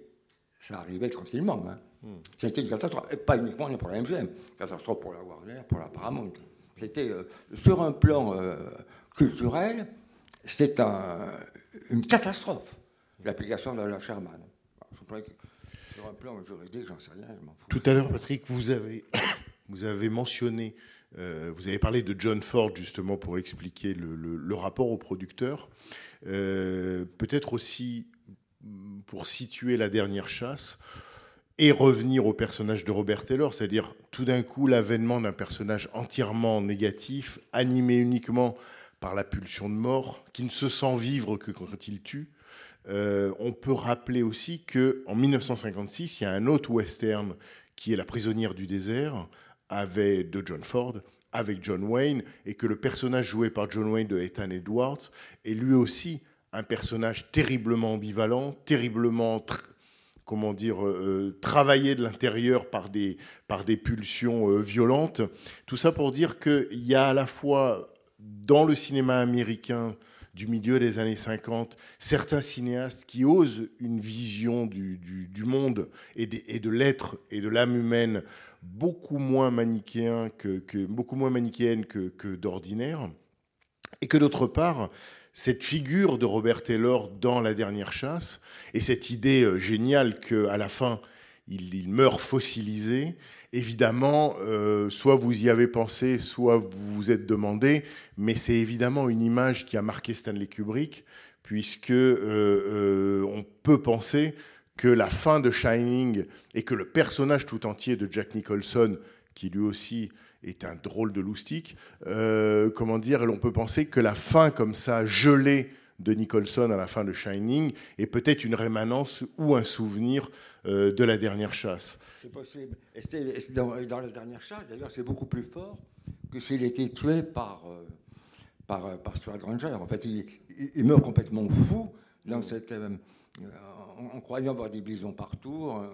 ça arrivait tranquillement. Hein. C'était une catastrophe, et pas uniquement pour la MGM, catastrophe pour la Warner, pour la Paramount. C'était euh, sur un plan euh, culturel, c'est un- une catastrophe l'application de la Sherman. Alors, sur un plan- Sur un plan juridique, j'en sais rien, je m'en fous. Tout à l'heure, Patrick, vous avez, [COUGHS] vous avez mentionné, euh, vous avez parlé de John Ford justement pour expliquer le, rapport au producteur. Euh, Peut-être aussi pour situer la dernière chasse et revenir au personnage de Robert Taylor, c'est-à-dire tout d'un coup l'avènement d'un personnage entièrement négatif, animé uniquement par la pulsion de mort, qui ne se sent vivre que quand il tue. Euh, on peut rappeler aussi que en 1956, il y a un autre western qui est La prisonnière du désert, avec, de John Ford, avec John Wayne, et que le personnage joué par John Wayne de Ethan Edwards est lui aussi un personnage terriblement ambivalent, terriblement, comment dire, euh, travaillé de l'intérieur par des, par des pulsions euh, violentes. Tout ça pour dire qu'il y a à la fois dans le cinéma américain du milieu des années 50, certains cinéastes qui osent une vision du, monde et, de l'être et de l'âme humaine beaucoup moins manichéen que, beaucoup moins manichéenne que, d'ordinaire, et que d'autre part, cette figure de Robert Taylor dans La Dernière Chasse et cette idée euh, géniale qu'à la fin il meurt fossilisé, évidemment, euh, soit vous y avez pensé, soit vous vous êtes demandé, mais c'est évidemment une image qui a marqué Stanley Kubrick, puisque euh, euh, on peut penser que la fin de Shining et que le personnage tout entier de Jack Nicholson, qui lui aussi est un drôle de loustique, euh, comment dire, on peut penser que la fin comme ça, gelée de Nicholson à la fin de Shining et peut-être une rémanence ou un souvenir de la dernière chasse. C'est possible. Et c'était- dans, dans la dernière chasse, d'ailleurs, c'est beaucoup plus fort que s'il était tué par, euh, par, euh, par Stuart Granger. En fait, il, meurt complètement fou dans cette, euh, en, en croyant voir des bisons partout, en,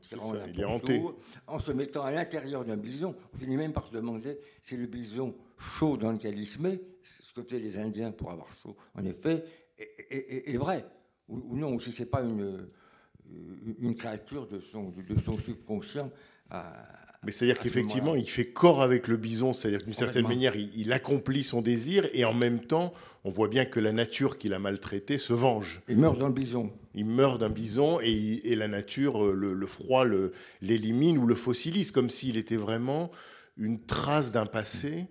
tirant ça, il est hanté. en se mettant à l'intérieur d'un bison. On finit même par se demander si le bison chaud dans lequel il se met, c'est ce que faisaient les Indiens pour avoir chaud, en effet, est, est- est- est vrai. Ou, ou non, ou si c'est pas une, une créature de son, de son subconscient. à- Mais c'est-à-dire ce qu'effectivement, il fait corps avec le bison, c'est-à-dire d'une certaine manière, il, il accomplit son désir et en même temps, on voit bien que la nature qui l'a maltraité se venge. Il meurt le bison. Il meurt d'un bison et, et la nature, euh, le, le froid, le- l'élimine ou le fossilise, comme s'il était vraiment une trace d'un passé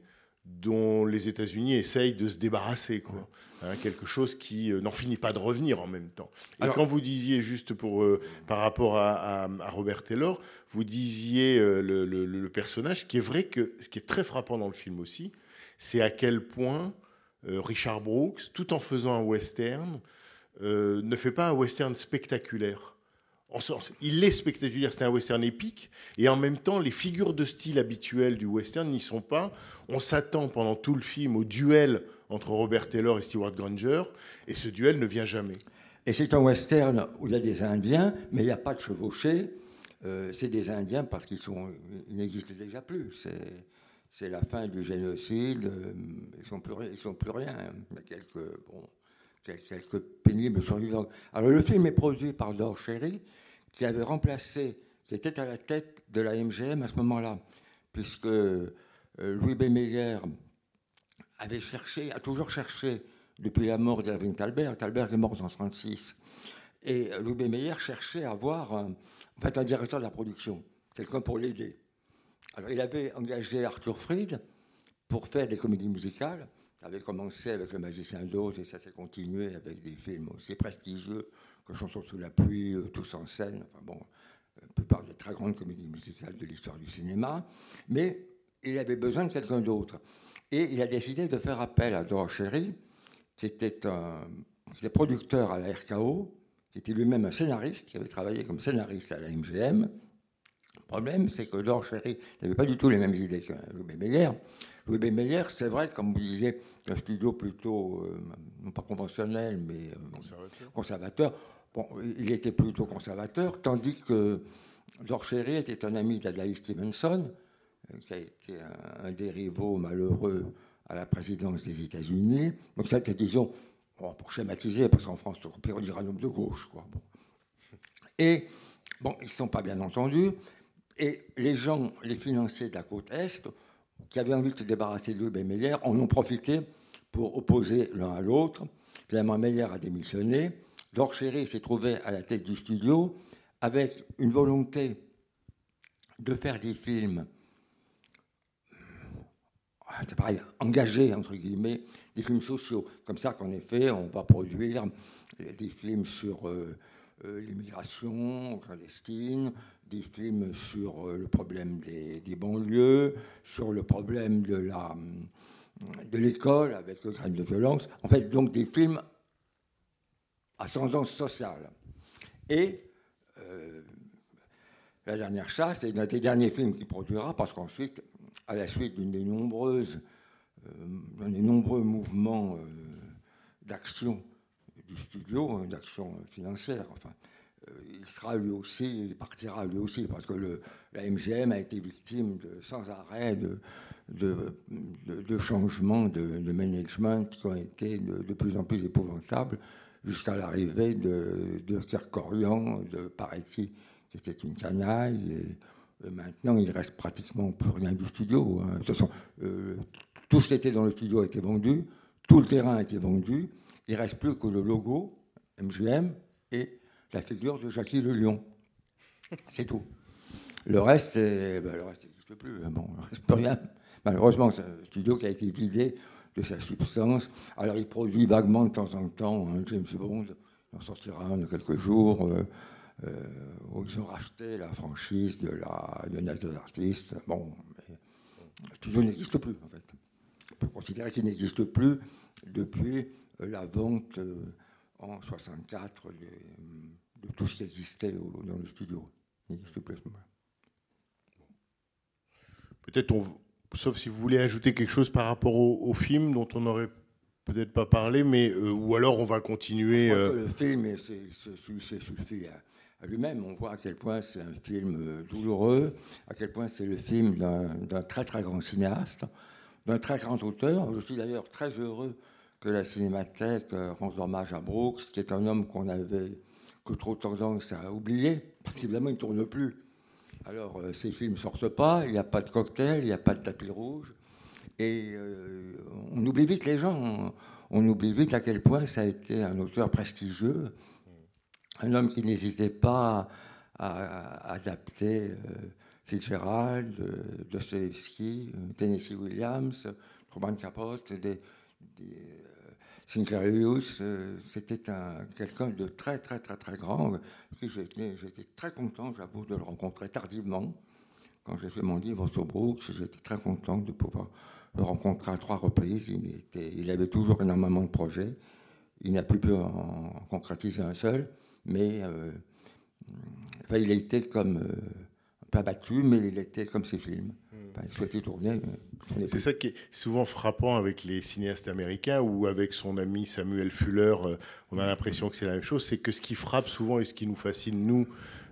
dont les États-Unis essayent de se débarrasser, quoi. Hein, quelque chose qui euh, n'en finit pas de revenir en même temps. Et Alors- quand vous disiez juste pour euh, par rapport à, à- à Robert Taylor, vous disiez euh, le, le- le personnage, ce qui est vrai que ce qui est très frappant dans le film aussi, c'est à quel point Richard Brooks, tout en faisant un western, ne fait pas un western spectaculaire. En sens, il est spectaculaire, c'est un western épique, et en même temps, les figures de style habituelles du western n'y sont pas. On s'attend pendant tout le film au duel entre Robert Taylor et Stewart Granger, et ce duel ne vient jamais. Et c'est un western où il y a des Indiens, mais il n'y a pas de chevauchés. Euh, c'est des Indiens parce qu'ils n'existent déjà plus. C'est, la fin du génocide. euh, Ils sont plus, ils sont plus rien. Il quelques, bon, quelques pénibles survivants. Alors le film est produit par Dor Sherry, qui avait remplacé, qui était à la tête de la MGM à ce moment-là, puisque euh, Louis B. Meyer avait cherché, a toujours cherché depuis la mort d'Erwin Thalberg. Thalberg est mort en 1936. Et Louis B. Meyer cherchait à avoir un, fait, un directeur de la production, quelqu'un pour l'aider. Alors il avait engagé Arthur Fried pour faire des comédies musicales. Avait commencé avec Le Magicien d'Oz et ça s'est continué avec des films aussi prestigieux que Chansons sous la pluie, euh, Tous en scène, enfin bon, la plupart des très grandes comédies musicales de l'histoire du cinéma. Mais il avait besoin de quelqu'un d'autre. Et il a décidé de faire appel à Dora Sherry, qui était un qui producteur à la RKO, qui était lui-même un scénariste, qui avait travaillé comme scénariste à la MGM. Le problème, c'est que Dor Sherry n'avait pas du tout les mêmes idées que Louis. Meyer. Louis. Meyer, c'est vrai, comme vous disiez, un studio plutôt, euh, non pas conventionnel, mais euh, Conservateur. conservateur. Bon, il était plutôt conservateur, tandis que Dor Sherry était un ami d'Adlai Stevenson, euh, qui a été un, un des rivaux malheureux à la présidence des États-Unis. Donc, c'était, disons, bon, pour schématiser, parce qu'en France, on dire un homme de gauche. Quoi. Bon. Et, bon, ils ne sont pas bien entendus. Et les gens, les financiers de la côte Est, qui avaient envie de se débarrasser de Louis B. Meyer, en ont profité pour opposer l'un à l'autre. Finalement, Meyer a démissionné. Dor Sherry s'est trouvé à la tête du studio avec une volonté de faire des films ah, c'est pareil, engagés, entre guillemets, des films sociaux. Comme ça qu'en effet, on va produire des films sur euh, euh, l'immigration clandestine, des films sur euh, le problème des, banlieues, sur le problème de la de l'école avec le crime de violence. En fait, donc des films à tendance sociale. Et euh, La dernière chasse est un des derniers films qu'il produira parce qu'ensuite, à la suite d'une des nombreuses, euh, des nombreux mouvements euh, d'action du studio, hein, d'action financière, enfin, euh, il sera lui aussi, il partira lui aussi, parce que la MGM a été victime sans arrêt de, changements de, management qui ont été de, plus en plus épouvantables, jusqu'à l'arrivée de, de Kerkorian, de Paretti, qui était une canaille. Et, maintenant, il reste pratiquement plus rien du studio. hein. De toute façon, euh, tout ce qui était dans le studio a été vendu, tout le terrain a été vendu. Il ne reste plus que le logo MGM et la figure de Jackie Le Lion. C'est tout. Le reste, c'est- ben, le reste n'existe plus. hein. Bon, il reste plus rien. Malheureusement, c'est un studio qui a été vidé de sa substance. Alors, il produit vaguement de temps en temps un James Bond. Il en sortira un dans quelques jours. euh, euh, ils ont racheté la franchise de la United Artists. Bon, le studio n'existe plus, en fait. On peut considérer qu'il n'existe plus depuis euh, la vente euh, en 64 de, de tout ce qui existait au- dans le studio. Peut-être, sauf si vous voulez ajouter quelque chose par rapport au, au film dont on n'aurait peut-être pas parlé, mais euh, ou alors on va continuer. Euh, Le film est- c'est- suffit à, à lui-même. On voit à quel point c'est un film euh, douloureux, à quel point c'est le film d'un très très grand cinéaste, d'un très grand auteur. Je suis d'ailleurs très heureux que la Cinémathèque euh, rende hommage à Brooks, qui est un homme qu'on avait que trop tendance à oublier, parce qu'évidemment il ne tourne plus. Alors euh, ces films ne sortent pas, il n'y a pas de cocktail, il n'y a pas de tapis rouge. Et euh, on oublie vite les gens, on, oublie vite à quel point ça a été un auteur prestigieux, un homme qui n'hésitait pas à, adapter euh, Fitzgerald, euh, Dostoevsky, Tennessee Williams, Truman Capote, des, Sinclair Lewis. euh, C'était un- quelqu'un de très très très très grand. J'étais j'étais très content, j'avoue, de le rencontrer tardivement. Quand j'ai fait mon livre sur Brooks, j'étais très content de pouvoir le rencontrer à trois reprises. Il, était- avait toujours énormément de projets. Il n'a plus pu en, concrétiser un seul, mais euh, il été comme, euh, pas battu, mais il était comme ses films. Tournait C'est ça qui est souvent frappant avec les cinéastes américains ou avec son ami Samuel Fuller. euh, on a l'impression que c'est la même chose. C'est que ce qui frappe souvent et ce qui nous fascine, nous,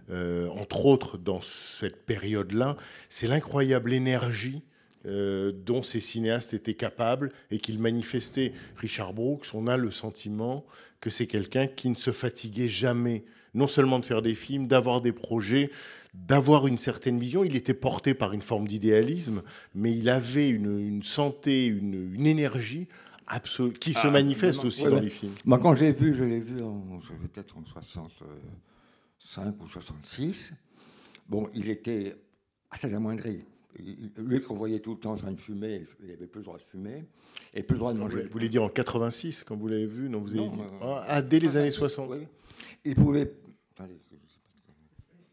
euh, entre autres, dans cette période-là, c'est l'incroyable énergie euh, dont ces cinéastes étaient capables et qu'ils manifestaient. Richard Brooks, on a le sentiment que c'est quelqu'un qui ne se fatiguait jamais, non seulement de faire des films, d'avoir des projets, d'avoir une certaine vision. Il était porté par une forme d'idéalisme, mais il avait une, une santé, une, une énergie absolue qui se Ah, manifeste aussi Ouais, dans ouais. les films. Moi, quand j'ai vu, je l'ai vu en, je vais peut-être en 65 ou 66. Bon, il était assez amoindri. Il- Lui qu'on voyait tout le temps en train de fumer, il n'avait plus le droit de fumer et plus le droit de manger. vous voulez dire en 86, quand vous l'avez vu Non, vous avez Non, dit- euh, ah, ah, dès les années 60. Oui. Il pouvait. Attendez,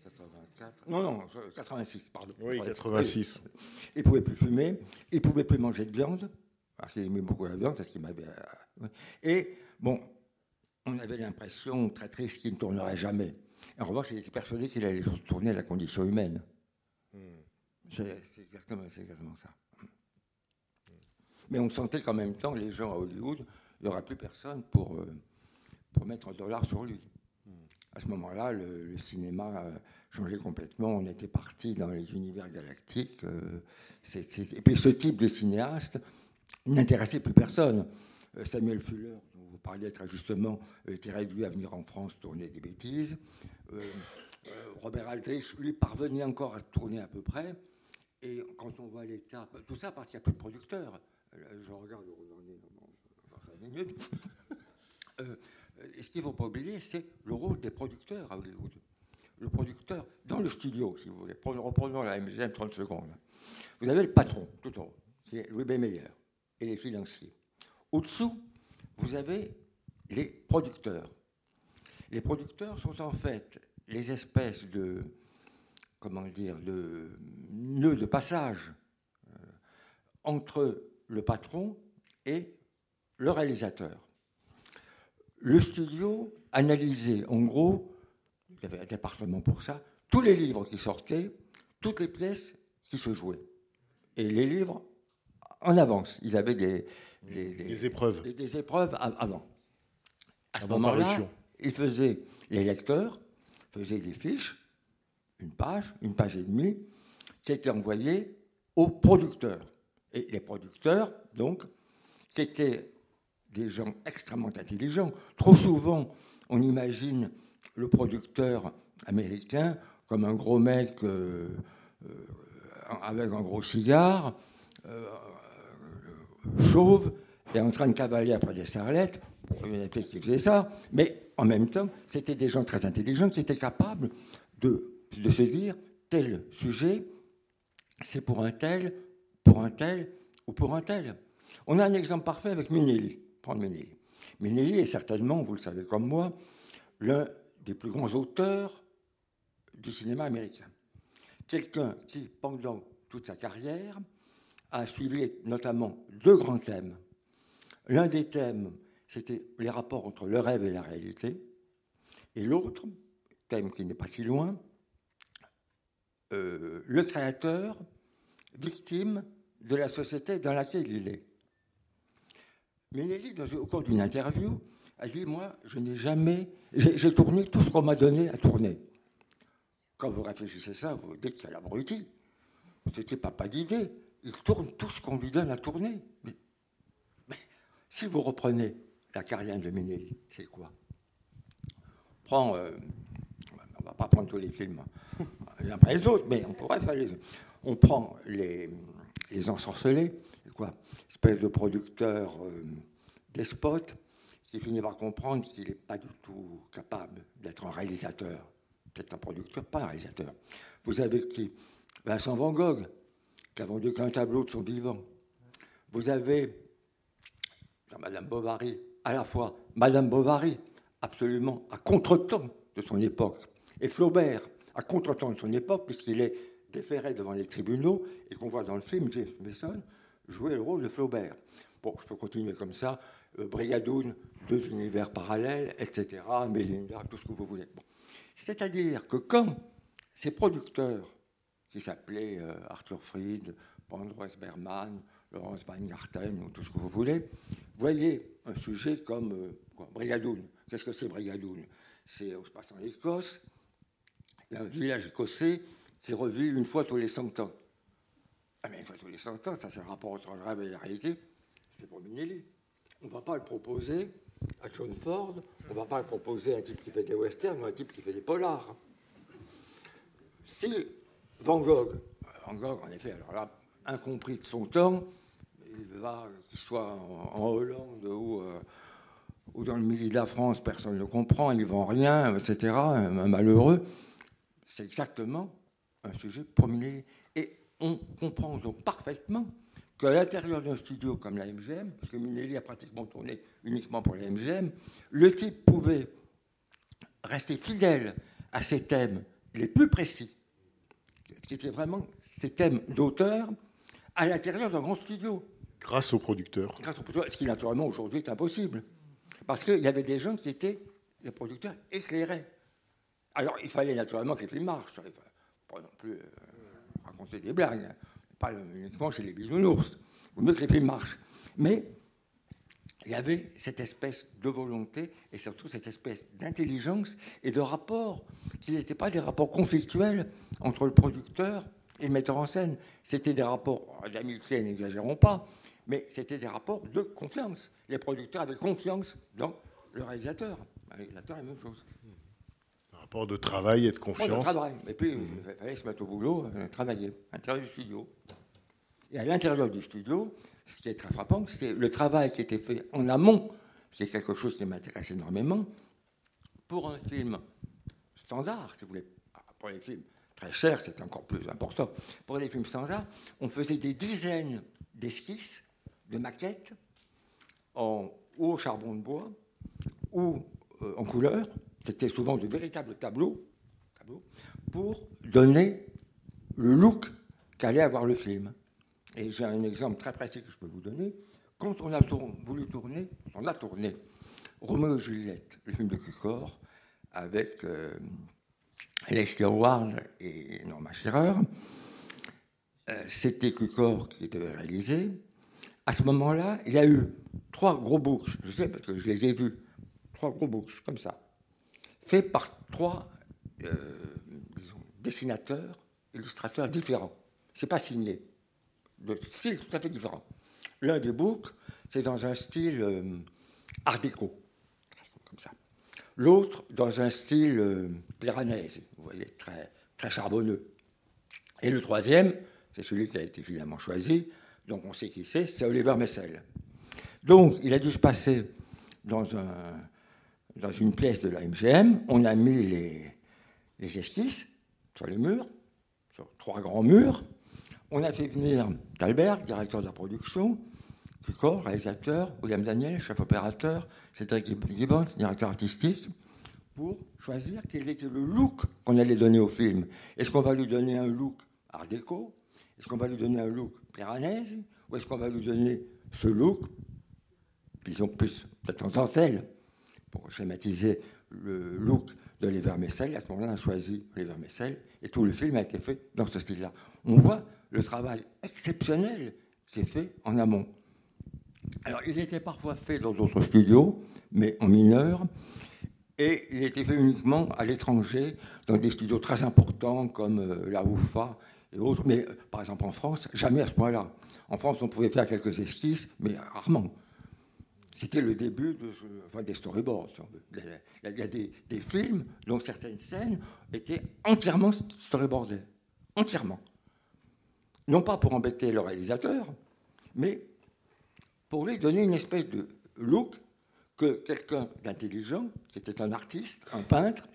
84. Non, non, 86, pardon. Oui, Pardon. 86. Il pouvait plus fumer, il pouvait plus manger de viande, parce qu'il aimait beaucoup la viande, parce qu'il m'avait. euh. Et bon, on avait l'impression très triste qu'il ne tournerait jamais. En revanche, il était persuadé qu'il allait tourner à la condition humaine. C'est c'est exactement, ça. Mais on sentait qu'en même temps, les gens à Hollywood, il n'y aurait plus personne pour, euh, pour mettre un dollar sur lui. À ce moment-là, le, le cinéma euh, changeait complètement. On était parti dans les univers galactiques. euh, Et puis ce type de cinéaste n'intéressait plus personne. Euh, Samuel Fuller, dont vous parliez très justement, était réduit à venir en France tourner des bêtises. Robert Aldrich, lui, parvenait encore à tourner à peu près. Et quand on voit l'état, tout ça parce qu'il n'y a plus de producteurs. Je regarde on en dans- dans cinq minutes. Euh, et ce qu'il ne faut pas oublier, c'est le rôle des producteurs à Hollywood. Le producteur dans le studio, si vous voulez. Prenons- Reprenons la MGM 30 secondes. Vous avez le patron, tout en haut, qui est Louis B. Meyer, et les financiers. Au-dessous, vous avez les producteurs. Les producteurs sont en fait les espèces de, comment dire, de nœuds de passage euh, entre le patron et le réalisateur. Le studio analysait en gros, il y avait un département pour ça, tous les livres qui sortaient, toutes les pièces qui se jouaient. Et les livres en avance. Ils avaient des, des- des- Les épreuves. des, épreuves avant. À ce Avant moment-là, ils faisaient, les lecteurs faisaient des fiches, une page, une page et demie, qui étaient envoyées aux producteurs. Et les producteurs, donc, qui étaient des gens extrêmement intelligents. Trop souvent, on imagine le producteur américain comme un gros mec euh, euh, avec un gros cigare, euh, chauve, et en train de cavaler après des starlettes. Il y ça, mais en même temps, c'était des gens très intelligents qui étaient capables de, de se dire tel sujet, c'est pour un tel, pour un tel ou pour un tel. On a un exemple parfait avec Minelli. Prendre Minelli. Minelli est certainement, vous le savez comme moi, l'un des plus grands auteurs du cinéma américain. Quelqu'un qui, pendant toute sa carrière, a suivi notamment deux grands thèmes. L'un des thèmes, c'était les rapports entre le rêve et la réalité. Et l'autre, thème qui n'est pas si loin, euh, le créateur, victime de la société dans laquelle il est. Dans- au cours d'une interview, a dit Moi, je n'ai jamais. J'ai tourné tout ce qu'on m'a donné à tourner. Quand vous réfléchissez ça, vous dites qu'il y a l'abruti. C'était pas pas d'idée. Il tourne tout ce qu'on lui donne à tourner. Mais, si vous reprenez la carrière de Minelli, c'est quoi? Prends. euh, on va pas prendre tous les films les uns après les autres, mais on pourrait faire les. On prend les, les ensorcelés, quoi Espèce de producteur euh, despote qui finit par comprendre qu'il n'est pas du tout capable d'être un réalisateur. Peut-être un producteur, pas un réalisateur. Vous avez qui? Vincent Van Gogh, qui a vendu qu'un tableau de son vivant. Vous avez Madame Bovary, à la fois Madame Bovary, absolument à contre-temps de son époque, et Flaubert, à contre-temps de son époque, puisqu'il est déféré devant les tribunaux, et qu'on voit dans le film James Mason jouer le rôle de Flaubert. Bon, je peux continuer comme ça. Euh, Brigadoun, deux univers parallèles, etc. Mélinda, tout ce que vous voulez. C'est-à-dire que quand ces producteurs, qui s'appelaient euh, Arthur Fried, Andreas Berman, Laurence Weingarten, ou tout ce que vous voulez, voyez un sujet comme euh, Brigadoun. Qu'est-ce que c'est Brigadoun C'est, on se passe en Écosse, un village écossais qui revit une fois tous les 100 ans. Ah, mais une fois tous les 100 ans, ça c'est le rapport entre le rêve et la réalité. C'est pour Minelli. On ne va pas le proposer à John Ford, on ne va pas le proposer à un type qui fait des westerns ou à un type qui fait des polars. Si Van Gogh, Van Gogh, en effet, alors là, incompris de son temps, il va, qu'il soit en, Hollande ou, euh, ou dans le midi de la France, personne ne comprend, il ne vend rien, etc., un malheureux. C'est exactement un sujet Minelli. Et on comprend donc parfaitement qu'à l'intérieur d'un studio comme la MGM, parce que Minelli a pratiquement tourné uniquement pour la MGM, le type pouvait rester fidèle à ses thèmes les plus précis, qui étaient vraiment ces thèmes d'auteur, à l'intérieur d'un grand studio. Grâce aux producteurs. Grâce aux producteurs, ce qui naturellement aujourd'hui est impossible. Parce qu'il y avait des gens qui étaient des producteurs éclairés. Alors il fallait naturellement que les films marchent. Pas non plus euh, raconter des blagues, hein. pas uniquement chez les bisounours. Il vaut mieux que les films marchent. Mais il y avait cette espèce de volonté et surtout cette espèce d'intelligence et de rapport qui n'étaient pas des rapports conflictuels entre le producteur et le metteur en scène. C'était des rapports d'amitié, n'exagérons pas, mais c'était des rapports de confiance. Les producteurs avaient confiance dans le réalisateur. Le réalisateur, la même chose. Rapport de travail et de de confiance. travail. Et puis, il fallait se mettre au boulot, euh, travailler, à l'intérieur du studio. Et à l'intérieur du studio, ce qui est très frappant, c'est le travail qui était fait en amont, c'est quelque chose qui m'intéresse énormément, pour un film standard, si vous voulez. Ah, Pour les films très chers, c'est encore plus important. Pour les films standards, on faisait des dizaines d'esquisses, de maquettes, en, ou au charbon de bois, ou euh, en couleur. C'était souvent de véritables tableaux, pour donner le look qu'allait avoir le film. Et j'ai un exemple très précis que je peux vous donner. Quand on a voulu tourner, on a tourné Roméo et Juliette, le film de Cukor, avec euh, Leslie Howard et Norma Shearer. Euh, C'était Cukor qui devait réaliser. À ce moment-là, il y a eu trois gros books, je sais parce que je les ai vus, trois gros books comme ça, faits par trois euh, dessinateurs, illustrateurs différents. C'est pas signé, de style tout à fait différent. L'un des books, c'est dans un style euh, art déco, comme ça. L'autre, dans un style euh, vous voyez, très, très charbonneux. Et le troisième, c'est celui qui a été finalement choisi, donc on sait qui c'est, c'est Oliver Messel. Donc il a dû se passer dans, un, dans une pièce de la MGM, on a mis les, esquisses sur les murs, sur trois grands murs, on a fait venir Talbert, directeur de la production, Cukor, réalisateur, William Daniel, chef opérateur, Cédric Gibbons, directeur artistique, pour choisir quel était le look qu'on allait donner au film. Est-ce qu'on va lui donner un look art déco? Est-ce qu'on va lui donner un look piranèse Ou est-ce qu'on va lui donner ce look disons plus peut-être en pour schématiser le look de Les Vermicelles. À ce moment-là, on a choisi Les Vermicelles et tout le film a été fait dans ce style-là. On voit le travail exceptionnel qui est fait en amont. Alors, il était parfois fait dans d'autres studios, mais en mineur, et il était fait uniquement à l'étranger, dans des studios très importants comme euh, la UFA et autres, mais euh, par exemple en France, jamais à ce point-là. En France, on pouvait faire quelques esquisses, mais rarement. C'était le début de, enfin, des storyboards. il y a des, des films dont certaines scènes étaient entièrement storyboardées. Entièrement. Non pas pour embêter le réalisateur, mais pour lui donner une espèce de look que quelqu'un d'intelligent, qui était un artiste, un peintre,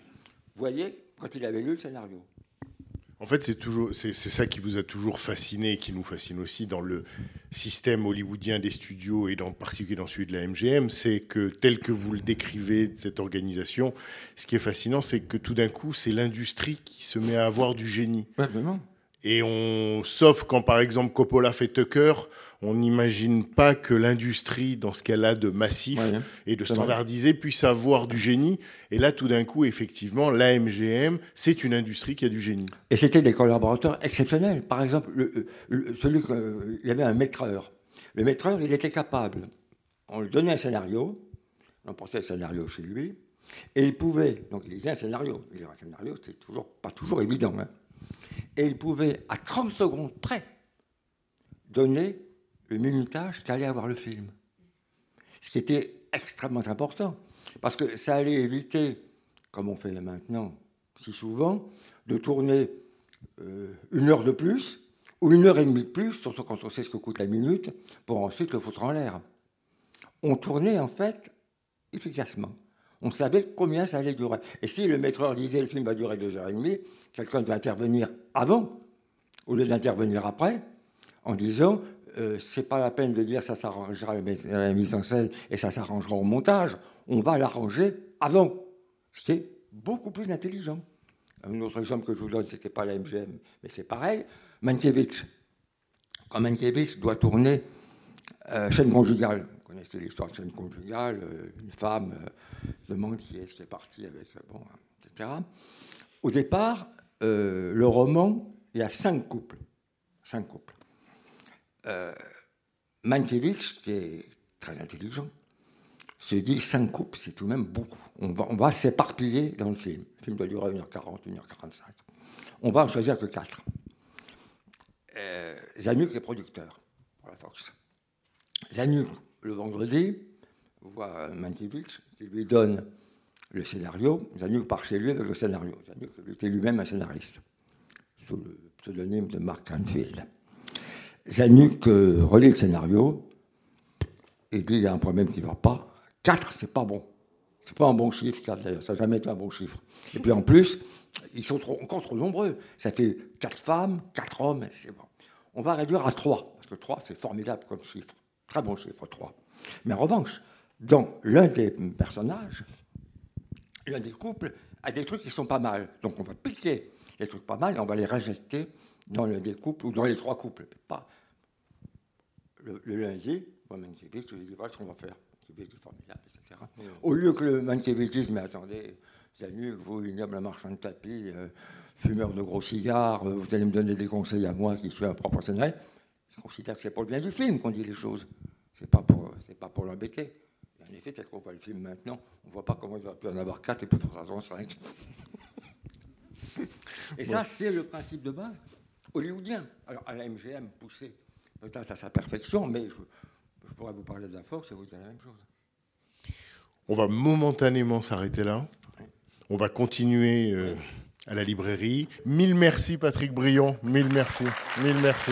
voyait quand il avait lu le scénario. En fait, c'est toujours, c'est ça qui vous a toujours fasciné et qui nous fascine aussi dans le système hollywoodien des studios et en particulier dans celui de la MGM, c'est que tel que vous le décrivez cette organisation, ce qui est fascinant, c'est que tout d'un coup, c'est l'industrie qui se met à avoir du génie. Ouais. Et on, sauf quand par exemple Coppola fait Tucker, on n'imagine pas que l'industrie, dans ce qu'elle a de massif Ouais, et de standardisé, puisse avoir du génie. Et là, tout d'un coup, effectivement, l'AMGM, c'est une industrie qui a du génie. Et c'était des collaborateurs exceptionnels. Par exemple, le- le- celui que- euh, il y avait un maîtreur. Le maîtreur, il était capable. On lui donnait un scénario, on portait le scénario chez lui, et il pouvait. Donc il lisait un scénario. Lire un scénario, c'est toujours pas toujours évident. hein. Et il pouvait, à 30 secondes près, donner le minutage qu'allait avoir le film. Ce qui était extrêmement important. Parce que ça allait éviter, comme on fait maintenant si souvent, de tourner euh, une heure de plus ou une heure et demie de plus, surtout quand on sait ce que coûte la minute, pour ensuite le foutre en l'air. On tournait en fait efficacement. On savait combien ça allait durer. Et si le maîtreur disait le film va durer deux heures et demie, quelqu'un devait intervenir avant, au lieu d'intervenir après, en disant euh, c'est pas la peine de dire ça s'arrangera la mise- en scène et ça s'arrangera au montage. On va l'arranger avant. Ce qui est beaucoup plus intelligent. Un autre exemple que je vous donne, c'était pas la MGM, mais c'est pareil. Mankiewicz. Quand Mankiewicz doit tourner euh, chaîne conjugale, connaissez l'histoire de chaîne conjugale, euh, une femme euh, demande qui est-ce qui est parti avec, euh, bon, etc. Au départ, le roman, il y a cinq couples. Cinq couples. Euh, Mankiewicz, qui est très intelligent, se dit cinq couples, c'est tout de même beaucoup. On va, on va s'éparpiller dans le film. Le film doit durer 1h40, 1h45. On va en choisir que quatre. Euh, Zanuck est producteur pour la Fox. Zanuck, le vendredi, voit Mankiewicz, qui lui donne le scénario. Zanuck part chez lui avec le scénario. Zanuck était lui-même un scénariste, sous le pseudonyme de Mark Canfield. Zanuck euh, relit le scénario et dit il y a un problème qui ne va pas. 4, c'est pas bon. C'est pas un bon chiffre, 4 d'ailleurs, ça n'a jamais été un bon chiffre. Et puis en plus, ils sont encore trop nombreux. Ça fait 4 femmes, 4 hommes, c'est bon. On va réduire à 3, parce que 3, c'est formidable comme chiffre. Très bon chiffre, 3. Mais en revanche, dans l'un des personnages, l'un des couples a des trucs qui sont pas mal. Donc on va piquer les trucs pas mal et on va les rejeter dans l'un des couples ou dans les trois couples. Pas le, le lundi, moi, Mankiewicz, je lui dis voilà ce qu'on va faire. Mankiewicz est formidable, etc. Au lieu que le Mankiewicz dise mais attendez, Zanuck, vous, ignoble marchand de tapis, euh, fumeur de gros cigares, euh, vous allez me donner des conseils à moi qui suis un scénariste. Je considère que c'est pour le bien du film qu'on dit les choses. C'est pas pour, c'est pas pour l'embêter. En effet, tel qu'on voit le film maintenant, on voit pas comment il aurait pu en avoir quatre et plus forcément cinq. et ça, c'est le principe de base hollywoodien. Alors, à la MGM, poussé peut-être à sa perfection, mais je, je pourrais vous parler de la Fox et vous dire la même chose. On va momentanément s'arrêter là. On va continuer euh, à la librairie. Mille merci Patrick Brion. Mille merci. Mille merci.